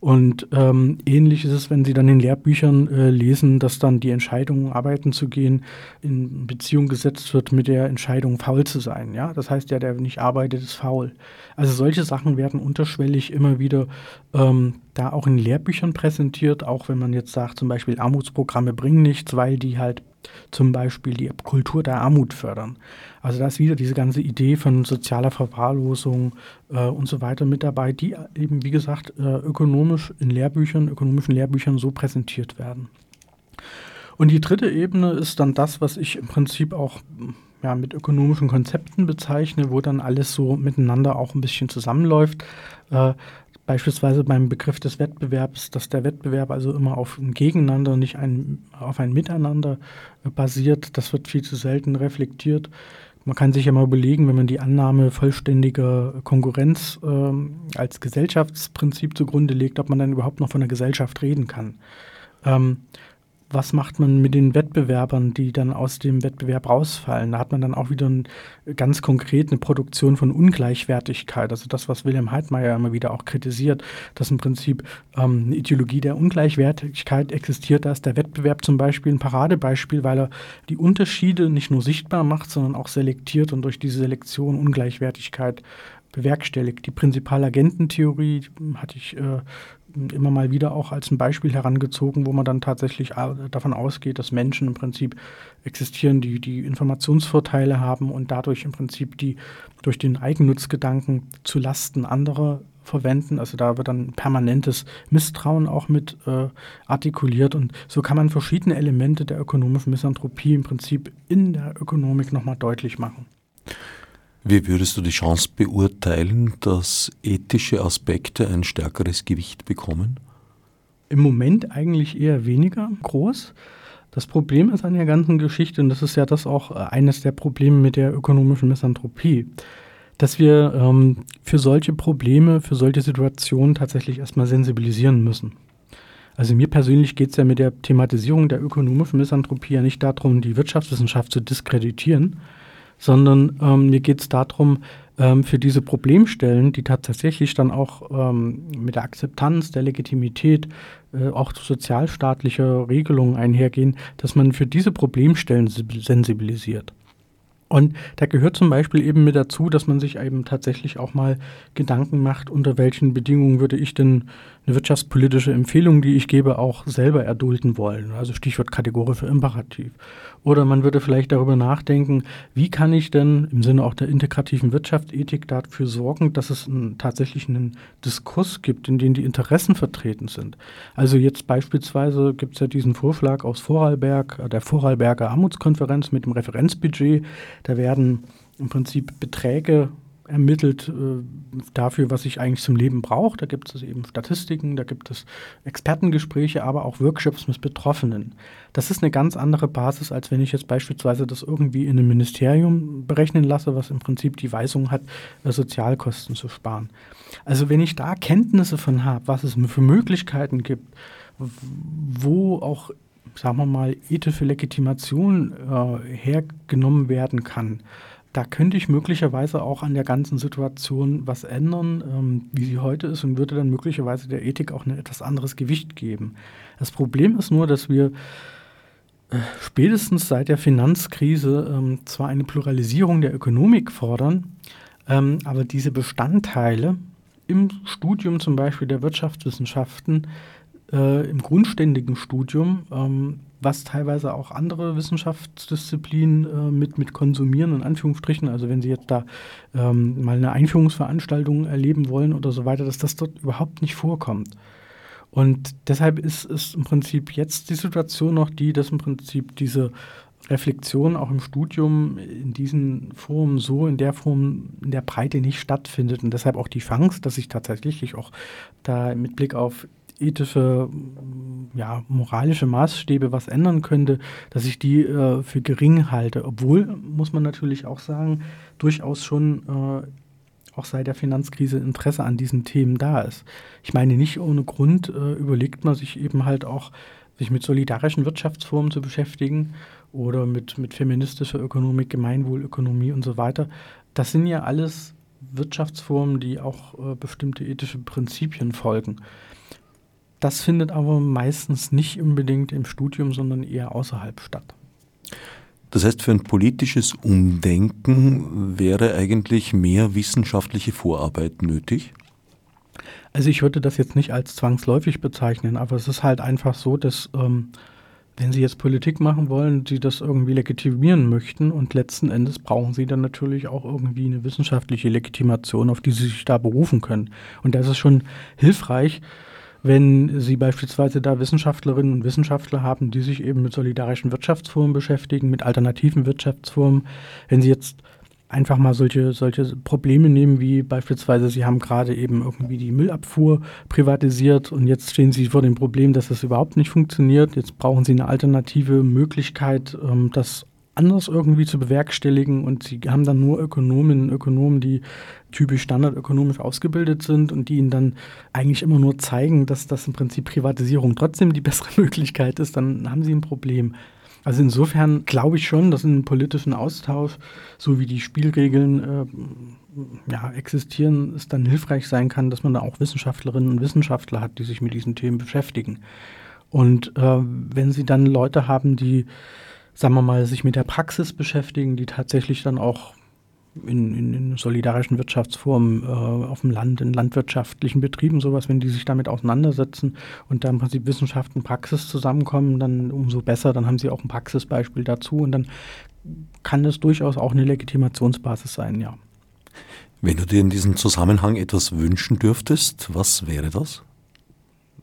Und ähm, ähnlich ist es, wenn Sie dann in Lehrbüchern äh, lesen, dass dann die Entscheidung, arbeiten zu gehen, in Beziehung gesetzt wird mit der Entscheidung, faul zu sein. Ja, das heißt, der, der nicht arbeitet, ist faul. Also solche Sachen werden unterschwellig immer wieder ähm, da auch in Lehrbüchern präsentiert, auch wenn man jetzt sagt, zum Beispiel Armutsprogramme bringen nichts, weil die halt zum Beispiel die Kultur der Armut fördern. Also da ist wieder diese ganze Idee von sozialer Verwahrlosung äh, und so weiter mit dabei, die eben, wie gesagt, äh, ökonomisch in Lehrbüchern, ökonomischen Lehrbüchern so präsentiert werden. Und die dritte Ebene ist dann das, was ich im Prinzip auch ja, mit ökonomischen Konzepten bezeichne, wo dann alles so miteinander auch ein bisschen zusammenläuft. Äh, beispielsweise beim Begriff des Wettbewerbs, dass der Wettbewerb also immer auf ein Gegeneinander, nicht ein, auf ein Miteinander äh, basiert. Das wird viel zu selten reflektiert. Man kann sich ja mal überlegen, wenn man die Annahme vollständiger Konkurrenz äh, als Gesellschaftsprinzip zugrunde legt, ob man dann überhaupt noch von einer Gesellschaft reden kann. Ähm, was macht man mit den Wettbewerbern, die dann aus dem Wettbewerb rausfallen? Da hat man dann auch wieder ein, ganz konkret eine Produktion von Ungleichwertigkeit. Also das, was Wilhelm Heidmeier immer wieder auch kritisiert, dass im Prinzip ähm, eine Ideologie der Ungleichwertigkeit existiert. Da ist der Wettbewerb zum Beispiel ein Paradebeispiel, weil er die Unterschiede nicht nur sichtbar macht, sondern auch selektiert und durch diese Selektion Ungleichwertigkeit bewerkstelligt. Die Prinzipalagententheorie hatte ich äh, immer mal wieder auch als ein Beispiel herangezogen, wo man dann tatsächlich davon ausgeht, dass Menschen im Prinzip existieren, die die Informationsvorteile haben und dadurch im Prinzip die durch den Eigennutzgedanken zu Lasten anderer verwenden. Also da wird dann permanentes Misstrauen auch mit äh, artikuliert und so kann man verschiedene Elemente der ökonomischen Misanthropie im Prinzip in der Ökonomik nochmal deutlich machen. Wie würdest du die Chance beurteilen, dass ethische Aspekte ein stärkeres Gewicht bekommen? Im Moment eigentlich eher weniger groß. Das Problem ist an der ganzen Geschichte, und das ist ja das auch äh, eines der Probleme mit der ökonomischen Misanthropie, dass wir ähm, für solche Probleme, für solche Situationen tatsächlich erstmal sensibilisieren müssen. Also mir persönlich geht es ja mit der Thematisierung der ökonomischen Misanthropie ja nicht darum, die Wirtschaftswissenschaft zu diskreditieren, sondern ähm, mir geht es darum, ähm, für diese Problemstellen, die tatsächlich dann auch ähm, mit der Akzeptanz, der Legitimität, äh, auch sozialstaatlicher Regelungen einhergehen, dass man für diese Problemstellen sensibilisiert. Und da gehört zum Beispiel eben mit dazu, dass man sich eben tatsächlich auch mal Gedanken macht, unter welchen Bedingungen würde ich denn eine wirtschaftspolitische Empfehlung, die ich gebe, auch selber erdulden wollen. Also Stichwort kategorischer Imperativ. Oder man würde vielleicht darüber nachdenken, wie kann ich denn im Sinne auch der integrativen Wirtschaftsethik dafür sorgen, dass es einen, tatsächlich einen Diskurs gibt, in dem die Interessen vertreten sind. Also jetzt beispielsweise gibt es ja diesen Vorschlag aus Vorarlberg, äh, der Vorarlberger Armutskonferenz mit dem Referenzbudget. Da werden im Prinzip Beträge ermittelt äh, dafür, was ich eigentlich zum Leben brauche. Da gibt es eben Statistiken, da gibt es Expertengespräche, aber auch Workshops mit Betroffenen. Das ist eine ganz andere Basis, als wenn ich jetzt beispielsweise das irgendwie in einem Ministerium berechnen lasse, was im Prinzip die Weisung hat, äh, Sozialkosten zu sparen. Also wenn ich da Kenntnisse von habe, was es für Möglichkeiten gibt, wo auch sagen wir mal, ethische Legitimation äh, hergenommen werden kann, da könnte ich möglicherweise auch an der ganzen Situation was ändern, ähm, wie sie heute ist, und würde dann möglicherweise der Ethik auch ein etwas anderes Gewicht geben. Das Problem ist nur, dass wir äh, spätestens seit der Finanzkrise ähm, zwar eine Pluralisierung der Ökonomik fordern, ähm, aber diese Bestandteile im Studium zum Beispiel der Wirtschaftswissenschaften, äh, im grundständigen Studium, ähm, was teilweise auch andere Wissenschaftsdisziplinen äh, mit, mit konsumieren, in Anführungsstrichen. Also wenn Sie jetzt da ähm, mal eine Einführungsveranstaltung erleben wollen oder so weiter, dass das dort überhaupt nicht vorkommt. Und deshalb ist es im Prinzip jetzt die Situation noch die, dass im Prinzip diese Reflexion auch im Studium in diesen Formen so in der Form, in der Breite nicht stattfindet und deshalb auch die Chance, dass ich tatsächlich auch da mit Blick auf ethische, ja, moralische Maßstäbe was ändern könnte, dass ich die äh, für gering halte. Obwohl, muss man natürlich auch sagen, durchaus schon äh, auch seit der Finanzkrise Interesse an diesen Themen da ist. Ich meine, nicht ohne Grund äh, überlegt man sich eben halt auch, sich mit solidarischen Wirtschaftsformen zu beschäftigen oder mit, mit feministischer Ökonomik, Gemeinwohlökonomie und so weiter. Das sind ja alles Wirtschaftsformen, die auch äh, bestimmte ethische Prinzipien folgen. Das findet aber meistens nicht unbedingt im Studium, sondern eher außerhalb statt. Das heißt, für ein politisches Umdenken wäre eigentlich mehr wissenschaftliche Vorarbeit nötig? Also ich würde das jetzt nicht als zwangsläufig bezeichnen, aber es ist halt einfach so, dass ähm, wenn Sie jetzt Politik machen wollen, Sie das irgendwie legitimieren möchten und letzten Endes brauchen Sie dann natürlich auch irgendwie eine wissenschaftliche Legitimation, auf die Sie sich da berufen können. Und das ist schon hilfreich, wenn Sie beispielsweise da Wissenschaftlerinnen und Wissenschaftler haben, die sich eben mit solidarischen Wirtschaftsformen beschäftigen, mit alternativen Wirtschaftsformen, wenn Sie jetzt einfach mal solche, solche Probleme nehmen, wie beispielsweise Sie haben gerade eben irgendwie die Müllabfuhr privatisiert und jetzt stehen Sie vor dem Problem, dass das überhaupt nicht funktioniert. Jetzt brauchen Sie eine alternative Möglichkeit, ähm, das anders irgendwie zu bewerkstelligen und sie haben dann nur Ökonominnen und Ökonomen, die typisch standardökonomisch ausgebildet sind und die ihnen dann eigentlich immer nur zeigen, dass das im Prinzip Privatisierung trotzdem die bessere Möglichkeit ist, dann haben sie ein Problem. Also insofern glaube ich schon, dass in einem politischen Austausch, so wie die Spielregeln äh, ja, existieren, es dann hilfreich sein kann, dass man da auch Wissenschaftlerinnen und Wissenschaftler hat, die sich mit diesen Themen beschäftigen. Und äh, wenn sie dann Leute haben, die sagen wir mal, sich mit der Praxis beschäftigen, die tatsächlich dann auch in, in, in solidarischen Wirtschaftsformen äh, auf dem Land, in landwirtschaftlichen Betrieben, sowas, wenn die sich damit auseinandersetzen und da im Prinzip Wissenschaft und Praxis zusammenkommen, dann umso besser, dann haben sie auch ein Praxisbeispiel dazu und dann kann das durchaus auch eine Legitimationsbasis sein, ja. Wenn du dir in diesem Zusammenhang etwas wünschen dürftest, was wäre das?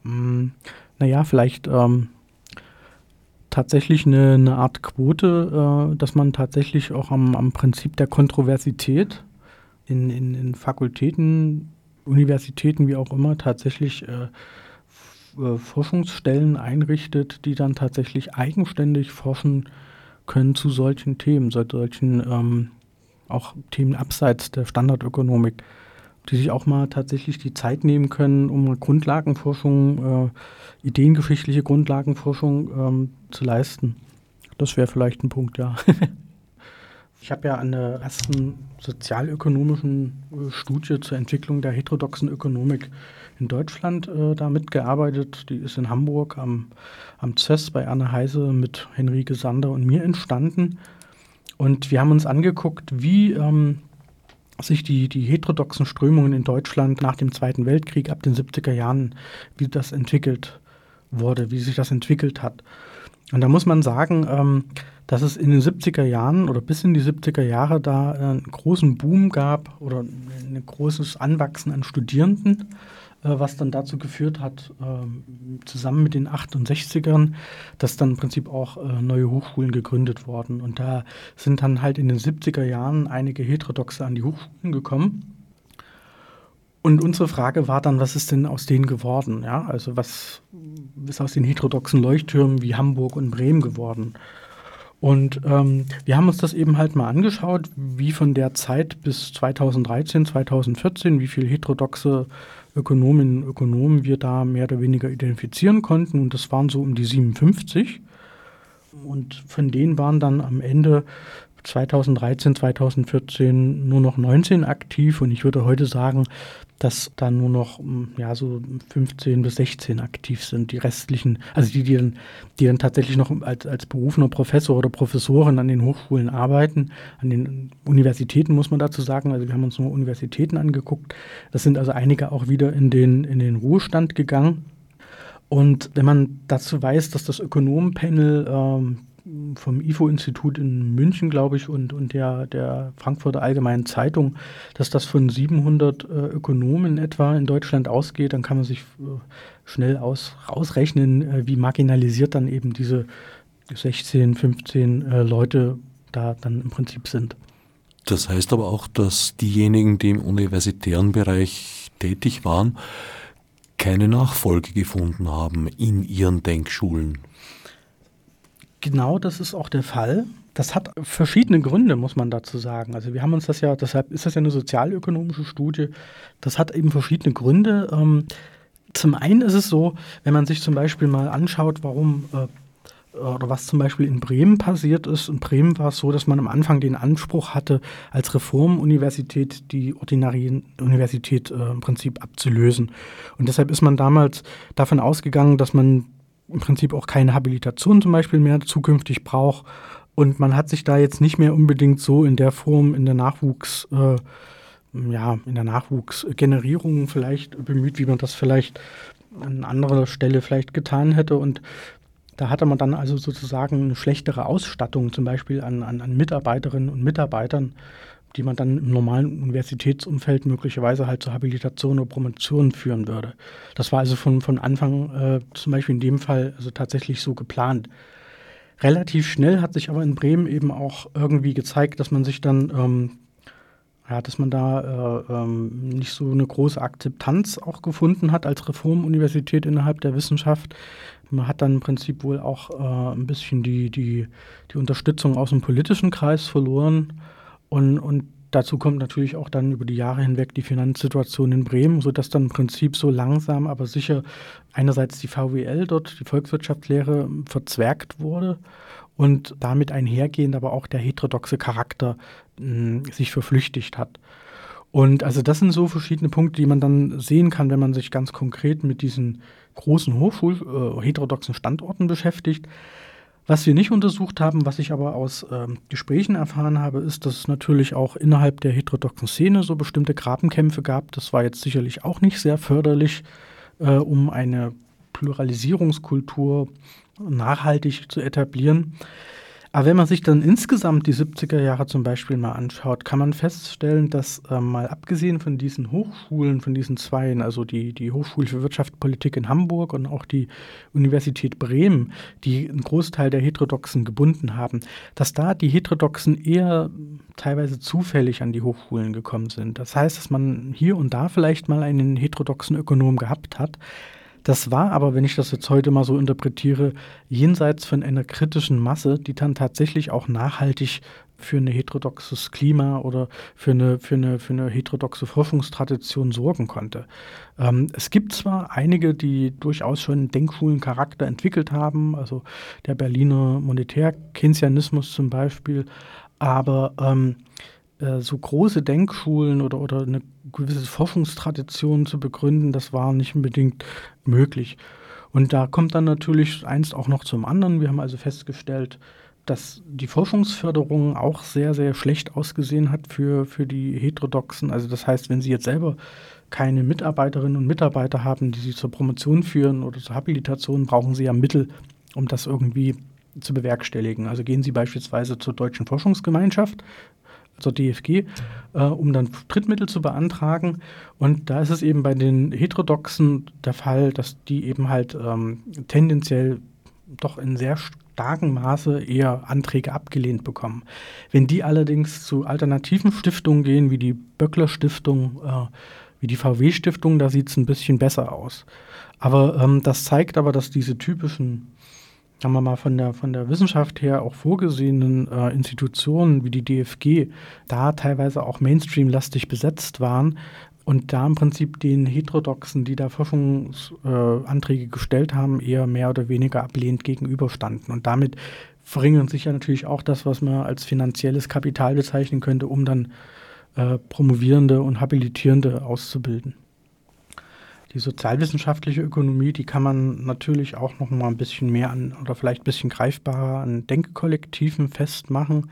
Hm, naja, vielleicht ähm, tatsächlich eine, eine Art Quote, äh, dass man tatsächlich auch am, am Prinzip der Kontroversität in, in, in, Fakultäten, Universitäten, wie auch immer, tatsächlich äh, äh, Forschungsstellen einrichtet, die dann tatsächlich eigenständig forschen können zu solchen Themen, solchen ähm, auch Themen abseits der Standardökonomik die sich auch mal tatsächlich die Zeit nehmen können, um Grundlagenforschung, äh, ideengeschichtliche Grundlagenforschung ähm, zu leisten. Das wäre vielleicht ein Punkt, ja. Ich habe ja an der ersten sozialökonomischen äh, Studie zur Entwicklung der heterodoxen Ökonomik in Deutschland äh, da mitgearbeitet. Die ist in Hamburg am, am CES bei Anne Heise mit Henrike Sander und mir entstanden. Und wir haben uns angeguckt, wie ähm, sich die, die heterodoxen Strömungen in Deutschland nach dem Zweiten Weltkrieg ab den 70er Jahren, wie das entwickelt wurde, wie sich das entwickelt hat. Und da muss man sagen, ähm, dass es in den 70er Jahren oder bis in die 70er Jahre da äh, einen großen Boom gab oder ein großes Anwachsen an Studierenden was dann dazu geführt hat, ähm, zusammen mit den 68ern, dass dann im Prinzip auch äh, neue Hochschulen gegründet wurden. Und da sind dann halt in den 70er Jahren einige Heterodoxe an die Hochschulen gekommen. Und unsere Frage war dann, was ist denn aus denen geworden? Ja, also was ist aus den heterodoxen Leuchttürmen wie Hamburg und Bremen geworden? Und ähm, wir haben uns das eben halt mal angeschaut, wie von der Zeit bis 2013, 2014, wie viele heterodoxe Ökonominnen und Ökonomen wir da mehr oder weniger identifizieren konnten. Und das waren so um die 57. Und von denen waren dann am Ende 2013, 2014 nur noch 19 aktiv. Und ich würde heute sagen, dass da nur noch hm, ja, so 15 bis 16 aktiv sind. Die restlichen, also die, die dann, die dann tatsächlich noch als, als berufener Professor oder Professorin an den Hochschulen arbeiten, an den Universitäten muss man dazu sagen. Also wir haben uns nur Universitäten angeguckt. Das sind also einige auch wieder in den, in den Ruhestand gegangen. Und wenn man dazu weiß, dass das Ökonomenpanel ähm, vom IFO-Institut in München, glaube ich, und, und der, der Frankfurter Allgemeinen Zeitung, dass das von 700 äh, Ökonomen etwa in Deutschland ausgeht, dann kann man sich äh, schnell aus, rausrechnen, äh, wie marginalisiert dann eben diese 16, 15 äh, Leute da dann im Prinzip sind. Das heißt aber auch, dass diejenigen, die im universitären Bereich tätig waren, keine Nachfolge gefunden haben in ihren Denkschulen. Genau das ist auch der Fall. Das hat verschiedene Gründe, muss man dazu sagen. Also wir haben uns das ja, deshalb ist das ja eine sozialökonomische Studie. Das hat eben verschiedene Gründe. Ähm, zum einen ist es so, wenn man sich zum Beispiel mal anschaut, warum äh, oder was zum Beispiel in Bremen passiert ist. In Bremen war es so, dass man am Anfang den Anspruch hatte, als Reformuniversität die ordinarien Universität äh, im Prinzip abzulösen. Und deshalb ist man damals davon ausgegangen, dass man im Prinzip auch keine Habilitation zum Beispiel mehr zukünftig braucht. Und man hat sich da jetzt nicht mehr unbedingt so in der Form in der Nachwuchs, äh, ja, in der Nachwuchsgenerierung vielleicht bemüht, wie man das vielleicht an anderer Stelle vielleicht getan hätte. Und da hatte man dann also sozusagen eine schlechtere Ausstattung, zum Beispiel an, an, an Mitarbeiterinnen und Mitarbeitern die man dann im normalen Universitätsumfeld möglicherweise halt zur Habilitation oder Promotion führen würde. Das war also von, von Anfang äh, zum Beispiel in dem Fall also tatsächlich so geplant. Relativ schnell hat sich aber in Bremen eben auch irgendwie gezeigt, dass man sich dann, ähm, ja, dass man da äh, ähm, nicht so eine große Akzeptanz auch gefunden hat als Reformuniversität innerhalb der Wissenschaft. Man hat dann im Prinzip wohl auch äh, ein bisschen die, die, die Unterstützung aus dem politischen Kreis verloren. Und, und dazu kommt natürlich auch dann über die Jahre hinweg die Finanzsituation in Bremen, sodass dann im Prinzip so langsam, aber sicher einerseits die VWL dort, die Volkswirtschaftslehre, verzwergt wurde und damit einhergehend aber auch der heterodoxe Charakter mh, sich verflüchtigt hat. Und also das sind so verschiedene Punkte, die man dann sehen kann, wenn man sich ganz konkret mit diesen großen Hochschul äh, heterodoxen Standorten beschäftigt. Was wir nicht untersucht haben, was ich aber aus ähm, Gesprächen erfahren habe, ist, dass es natürlich auch innerhalb der heterodoxen Szene so bestimmte Grabenkämpfe gab. Das war jetzt sicherlich auch nicht sehr förderlich, äh, um eine Pluralisierungskultur nachhaltig zu etablieren. Aber wenn man sich dann insgesamt die 70er Jahre zum Beispiel mal anschaut, kann man feststellen, dass äh, mal abgesehen von diesen Hochschulen, von diesen zweien, also die, die Hochschule für Wirtschaftspolitik in Hamburg und auch die Universität Bremen, die einen Großteil der Heterodoxen gebunden haben, dass da die Heterodoxen eher teilweise zufällig an die Hochschulen gekommen sind. Das heißt, dass man hier und da vielleicht mal einen heterodoxen Ökonom gehabt hat, das war aber, wenn ich das jetzt heute mal so interpretiere, jenseits von einer kritischen Masse, die dann tatsächlich auch nachhaltig für ein heterodoxes Klima oder für eine, für eine, für eine heterodoxe Forschungstradition sorgen konnte. Ähm, es gibt zwar einige, die durchaus schon Denkschulencharakter entwickelt haben, also der Berliner Monetär-Keynesianismus zum Beispiel, Aber ähm, äh, so große Denkschulen oder, oder eine gewisse Forschungstradition zu begründen, das war nicht unbedingt möglich. Und da kommt dann natürlich eins auch noch zum anderen. Wir haben also festgestellt, dass die Forschungsförderung auch sehr, sehr schlecht ausgesehen hat für, für die Heterodoxen. Also das heißt, wenn Sie jetzt selber keine Mitarbeiterinnen und Mitarbeiter haben, die Sie zur Promotion führen oder zur Habilitation, brauchen Sie ja Mittel, um das irgendwie zu bewerkstelligen. Also gehen Sie beispielsweise zur Deutschen Forschungsgemeinschaft, zur DFG, äh, um dann Drittmittel zu beantragen. Und da ist es eben bei den Heterodoxen der Fall, dass die eben halt ähm, tendenziell doch in sehr starkem Maße eher Anträge abgelehnt bekommen. Wenn die allerdings zu alternativen Stiftungen gehen, wie die Böckler Stiftung, äh, wie die VW Stiftung, da sieht es ein bisschen besser aus. Aber ähm, das zeigt aber, dass diese typischen sagen wir mal, von der, von der Wissenschaft her auch vorgesehenen äh, Institutionen wie die DFG da teilweise auch Mainstream-lastig besetzt waren und da im Prinzip den Heterodoxen, die da Forschungsanträge äh, gestellt haben, eher mehr oder weniger ablehnend gegenüberstanden. Und damit verringert sich ja natürlich auch das, was man als finanzielles Kapital bezeichnen könnte, um dann äh, Promovierende und Habilitierende auszubilden. Die sozialwissenschaftliche Ökonomie, die kann man natürlich auch noch mal ein bisschen mehr an oder vielleicht ein bisschen greifbarer an Denkkollektiven festmachen.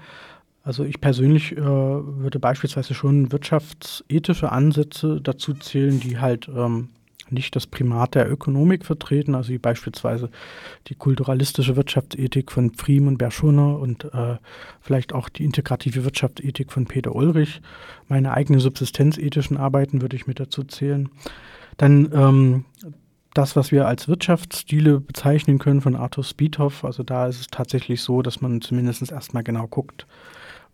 Also ich persönlich äh, würde beispielsweise schon wirtschaftsethische Ansätze dazu zählen, die halt ähm, nicht das Primat der Ökonomik vertreten, also wie beispielsweise die kulturalistische Wirtschaftsethik von Pfriem und Berschonner und äh, vielleicht auch die integrative Wirtschaftsethik von Peter Ulrich. Meine eigenen subsistenzethischen Arbeiten würde ich mit dazu zählen. Dann ähm, das, was wir als Wirtschaftsstile bezeichnen können von Arthur Spiethoff, also da ist es tatsächlich so, dass man zumindest erstmal genau guckt,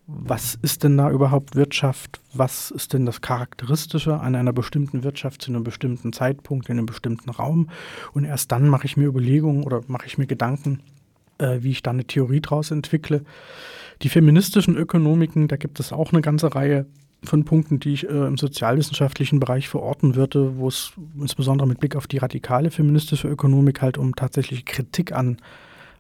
was ist denn da überhaupt Wirtschaft? Was ist denn das Charakteristische an einer bestimmten Wirtschaft zu einem bestimmten Zeitpunkt, in einem bestimmten Raum? Und erst dann mache ich mir Überlegungen oder mache ich mir Gedanken, äh, wie ich da eine Theorie draus entwickle. Die feministischen Ökonomiken, da gibt es auch eine ganze Reihe von Punkten, die ich äh, im sozialwissenschaftlichen Bereich verorten würde, wo es insbesondere mit Blick auf die radikale feministische Ökonomik halt um tatsächliche Kritik an,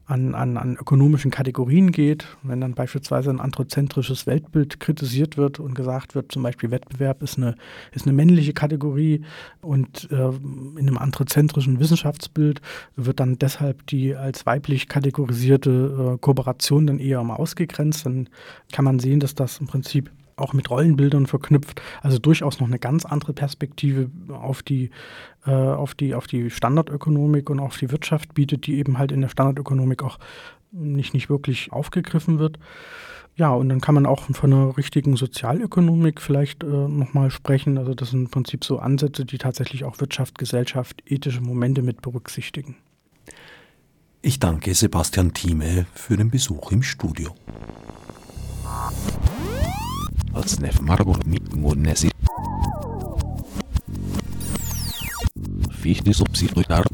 an, an, an ökonomischen Kategorien geht. Wenn dann beispielsweise ein anthropozentrisches Weltbild kritisiert wird und gesagt wird, zum Beispiel Wettbewerb ist eine, ist eine männliche Kategorie und äh, in einem anthropozentrischen Wissenschaftsbild wird dann deshalb die als weiblich kategorisierte äh, Kooperation dann eher mal ausgegrenzt, dann kann man sehen, dass das im Prinzip auch mit Rollenbildern verknüpft. Also durchaus noch eine ganz andere Perspektive auf die, äh, auf die, auf die Standardökonomik und auf die Wirtschaft bietet, die eben halt in der Standardökonomik auch nicht, nicht wirklich aufgegriffen wird. Ja, und dann kann man auch von einer richtigen Sozialökonomik vielleicht äh, nochmal sprechen. Also das sind im Prinzip so Ansätze, die tatsächlich auch Wirtschaft, Gesellschaft, ethische Momente mit berücksichtigen. Ich danke Sebastian Thieme für den Besuch im Studio. Atsnef Margot Mitngunesi. Fichte subsidiar